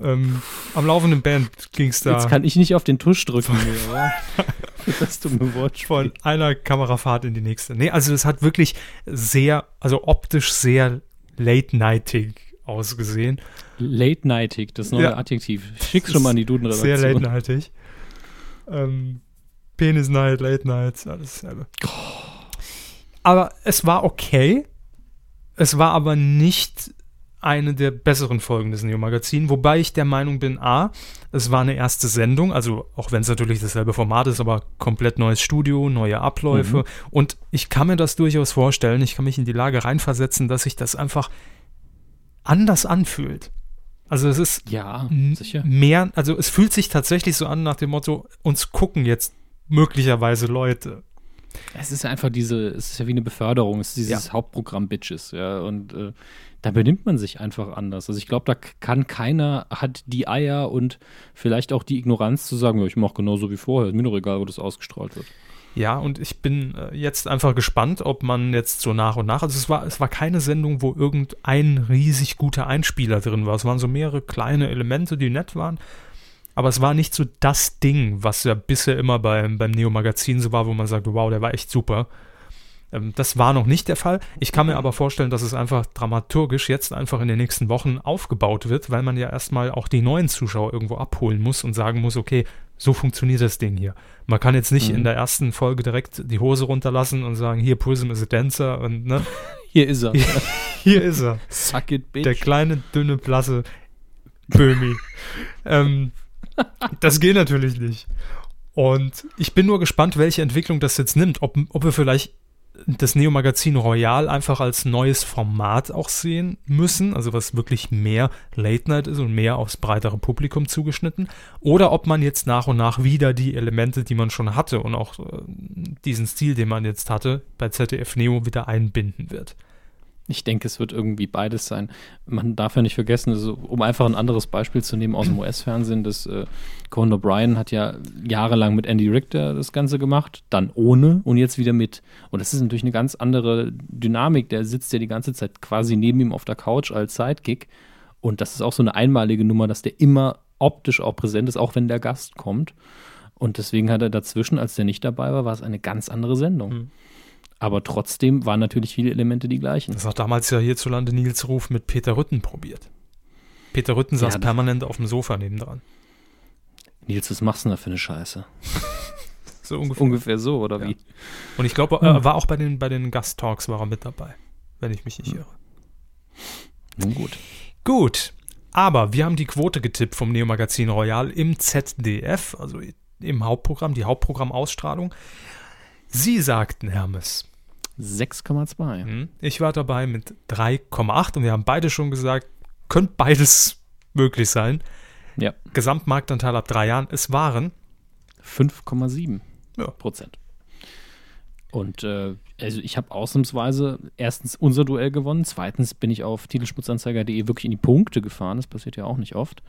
Ähm, am laufenden Band ging es da Jetzt kann ich nicht auf den Tusch drücken. Für das dumme Wortspiel. von einer Kamerafahrt in die nächste. Nee, also es hat wirklich sehr, also optisch sehr late-nightig ausgesehen. Late-nightig, das neue Ja. Adjektiv. Schick's schon mal an die Sehr Duden-Redaktion. late-nightig. Ähm, Penis Night, Late Nights, alles dasselbe. Aber es war okay. Es war aber nicht eine der besseren Folgen des Neo-Magazin, wobei ich der Meinung bin, a, es war eine erste Sendung, also auch wenn es natürlich dasselbe Format ist, aber komplett neues Studio, neue Abläufe und ich kann mir das durchaus vorstellen, ich kann mich in die Lage reinversetzen, dass sich das einfach anders anfühlt. Also es ist Ja, sicher. mehr, also es fühlt sich tatsächlich so an nach dem Motto, uns gucken jetzt möglicherweise Leute. Es ist ja einfach diese, es ist ja wie eine Beförderung, es ist dieses Hauptprogramm Bitches, ja, und äh, da benimmt man sich einfach anders. Also ich glaube, da kann keiner, hat die Eier und vielleicht auch die Ignoranz zu sagen, ja, ich mache genauso wie vorher, ist mir doch egal, wo das ausgestrahlt wird. Ja, und ich bin äh, jetzt einfach gespannt, ob man jetzt so nach und nach, also es war, es war keine Sendung, wo irgendein riesig guter Einspieler drin war. Es waren so mehrere kleine Elemente, die nett waren. Aber es war nicht so das Ding, was ja bisher immer beim, beim Neo-Magazin so war, wo man sagt, wow, der war echt super. Ähm, das war noch nicht der Fall. Ich kann mir aber vorstellen, dass es einfach dramaturgisch jetzt einfach in den nächsten Wochen aufgebaut wird, weil man ja erstmal auch die neuen Zuschauer irgendwo abholen muss und sagen muss, okay, so funktioniert das Ding hier. Man kann jetzt nicht Mhm. in der ersten Folge direkt die Hose runterlassen und sagen, hier Prism is a Dancer und ne, Hier ist er. hier ist er. Suck it, bitch. Der kleine, dünne, blasse Böhmi. ähm, das geht natürlich nicht. Und ich bin nur gespannt, welche Entwicklung das jetzt nimmt. Ob, ob wir vielleicht das Neo-Magazin Royal einfach als neues Format auch sehen müssen, also was wirklich mehr Late Night ist und mehr aufs breitere Publikum zugeschnitten, oder ob man jetzt nach und nach wieder die Elemente, die man schon hatte und auch äh, diesen Stil, den man jetzt hatte, bei ZDF Neo wieder einbinden wird. Ich denke, es wird irgendwie beides sein. Man darf ja nicht vergessen, also, um einfach ein anderes Beispiel zu nehmen aus dem US-Fernsehen, das äh, Conan O'Brien hat ja jahrelang mit Andy Richter das Ganze gemacht, dann ohne und jetzt wieder mit. Und das ist natürlich eine ganz andere Dynamik. Der sitzt ja die ganze Zeit quasi neben ihm auf der Couch als Sidekick. Und das ist auch so eine einmalige Nummer, dass der immer optisch auch präsent ist, auch wenn der Gast kommt. Und deswegen hat er dazwischen, als der nicht dabei war, war es eine ganz andere Sendung. Mhm. Aber trotzdem waren natürlich viele Elemente die gleichen. Das hat damals ja hierzulande Nils Ruf mit Peter Rütten probiert. Peter Rütten saß Ja, permanent auf dem Sofa nebendran. Nils, was machst du denn da für eine Scheiße? So ungefähr. Ungefähr so, oder Ja. wie? Und ich glaube, er war auch bei den, bei den Gasttalks war er mit dabei, wenn ich mich nicht irre. Nun gut. Gut, aber wir haben die Quote getippt vom Neo-Magazin Royal im ZDF, also im Hauptprogramm, die Hauptprogrammausstrahlung. Sie sagten, Hermes, 6,2. hm, ich war dabei mit 3,8 und wir haben beide schon gesagt, könnte beides möglich sein. Ja. Gesamtmarktanteil ab drei Jahren, es waren 5,7 Ja. Prozent. Und äh, also ich habe ausnahmsweise erstens unser Duell gewonnen, zweitens bin ich auf titelschmutzanzeiger.de wirklich in die Punkte gefahren, das passiert ja auch nicht oft.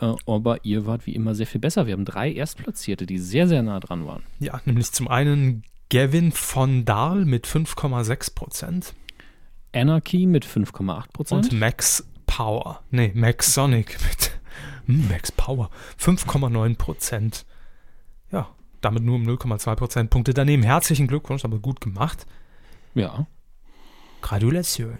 Äh, aber ihr wart wie immer sehr viel besser. Wir haben drei Erstplatzierte, die sehr, sehr nah dran waren. Ja, nämlich zum einen Gavin von Dahl mit 5,6 Prozent. Anarchy mit 5,8 Prozent. Und Max Power. Nee, Max Sonic mit hm, Max Power. 5,9 Prozent. Ja, damit nur um 0,2 Prozentpunkte daneben. Herzlichen Glückwunsch, aber gut gemacht. Ja, Gratulation.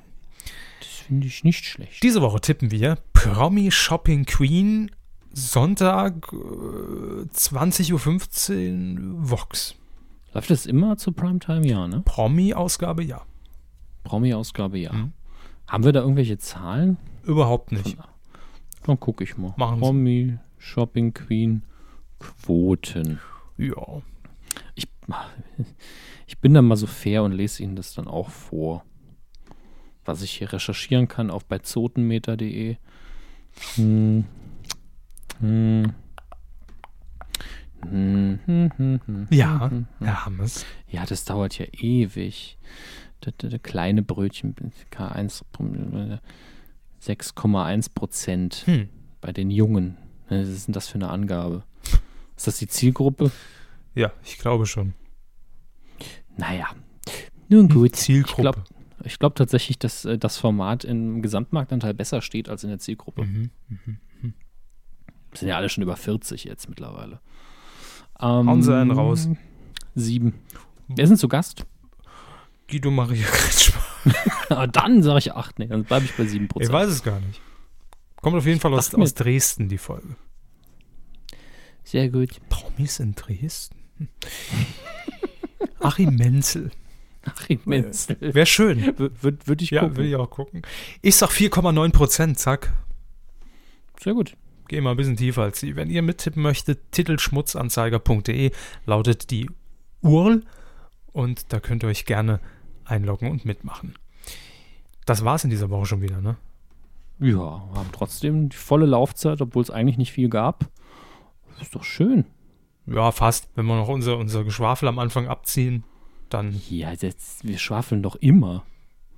Finde ich nicht schlecht. Diese Woche tippen wir Promi Shopping Queen Sonntag äh, 20.15 Uhr Vox. Läuft das immer zu Primetime? Ja, ne? Promi-Ausgabe ja. Promi-Ausgabe, ja. Mhm. Haben wir da irgendwelche Zahlen? Überhaupt nicht. Dann gucke ich mal. Machen Sie. Promi, Shopping Queen, Quoten. Ja. Ich, ich bin da mal so fair und lese Ihnen das dann auch vor. Was ich hier recherchieren kann auf bei zotenmeter.de. Hm. Hm. Hm, hm, hm, hm, Ja, hm. Herr Hammes. Ja, das dauert ja ewig. Das, das, das kleine Brötchen, K1, 6,1 Prozent bei den Jungen. Was ist denn das für eine Angabe? Ist das die Zielgruppe? Ja, ich glaube schon. Naja, nun gut. Zielgruppe. Ich glaube ich glaub tatsächlich, dass äh, das Format im Gesamtmarktanteil besser steht als in der Zielgruppe. Mhm. Sind ja alle schon über 40 jetzt mittlerweile. Hauen Sie einen raus. Sieben. Wer sind zu Gast? Guido Maria Kretschmer. Ah, dann sage ich acht. Nee, dann bleibe ich bei sieben Ich Prozent. weiß es gar nicht. Kommt auf jeden Fall aus, aus Dresden, die Folge. Sehr gut. Promis in Dresden? Hm. Achim Menzel. Achim Menzel. Wäre schön. Würde würd ich Ja, gucken. will ich auch gucken. Ich sag 4,9 Prozent, zack. Sehr gut. Geh mal ein bisschen tiefer als Sie. Wenn ihr mittippen möchtet, titelschmutzanzeiger.de lautet die URL und da könnt ihr euch gerne einloggen und mitmachen. Das war's in dieser Woche schon wieder, ne? Ja, haben trotzdem die volle Laufzeit, obwohl es eigentlich nicht viel gab. Ist doch schön. Ja, fast. Wenn wir noch unser, unser Geschwafel am Anfang abziehen, dann Ja, jetzt, wir schwafeln doch immer.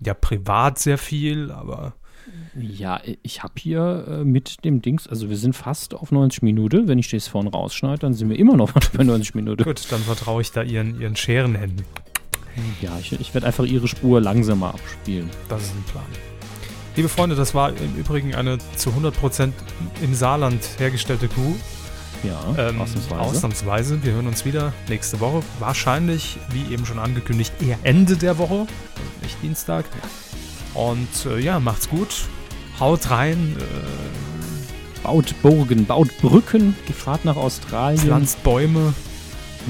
ja privat sehr viel, aber Ja, ich habe hier äh, mit dem Dings, also wir sind fast auf 90 Minuten. Wenn ich das vorne rausschneide, dann sind wir immer noch bei 90 Minuten. gut, dann vertraue ich da ihren, ihren Scherenhänden. Ja, ich, ich werde einfach ihre Spur langsamer abspielen. Das ist ein Plan. Liebe Freunde, das war im Übrigen eine zu 100% im Saarland hergestellte Kuh. Ja, Ähm, ausnahmsweise. ausnahmsweise. Wir hören uns wieder nächste Woche. Wahrscheinlich, wie eben schon angekündigt, eher Ende der Woche, also nicht Dienstag. Und äh, ja, macht's gut. Haut rein, äh, Baut Burgen, baut Brücken, die Fahrt nach Australien. pflanzt Bäume,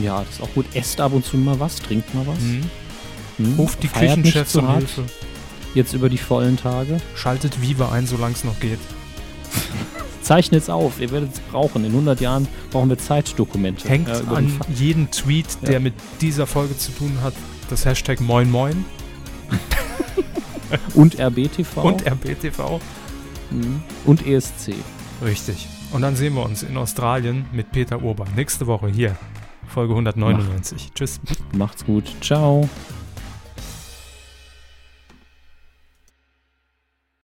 Ja, das ist auch gut. Esst ab und zu mal was, trinkt mal was. mhm. Hm? ruft die Küchenchefs hart. Hilfe, Jetzt über die vollen Tage. schaltet Viva ein, solange es noch geht. Zeichnet es auf, ihr werdet es brauchen. In 100 Jahren brauchen wir Zeitdokumente. Hängt äh, an jeden Tweet, der Ja. mit dieser Folge zu tun hat, das Hashtag Moin Moin und RBTV und RBTV. Mhm. und ESC. Richtig. Und dann sehen wir uns in Australien mit Peter Urban nächste Woche hier, Folge 199. Tschüss. Macht's gut. Ciao.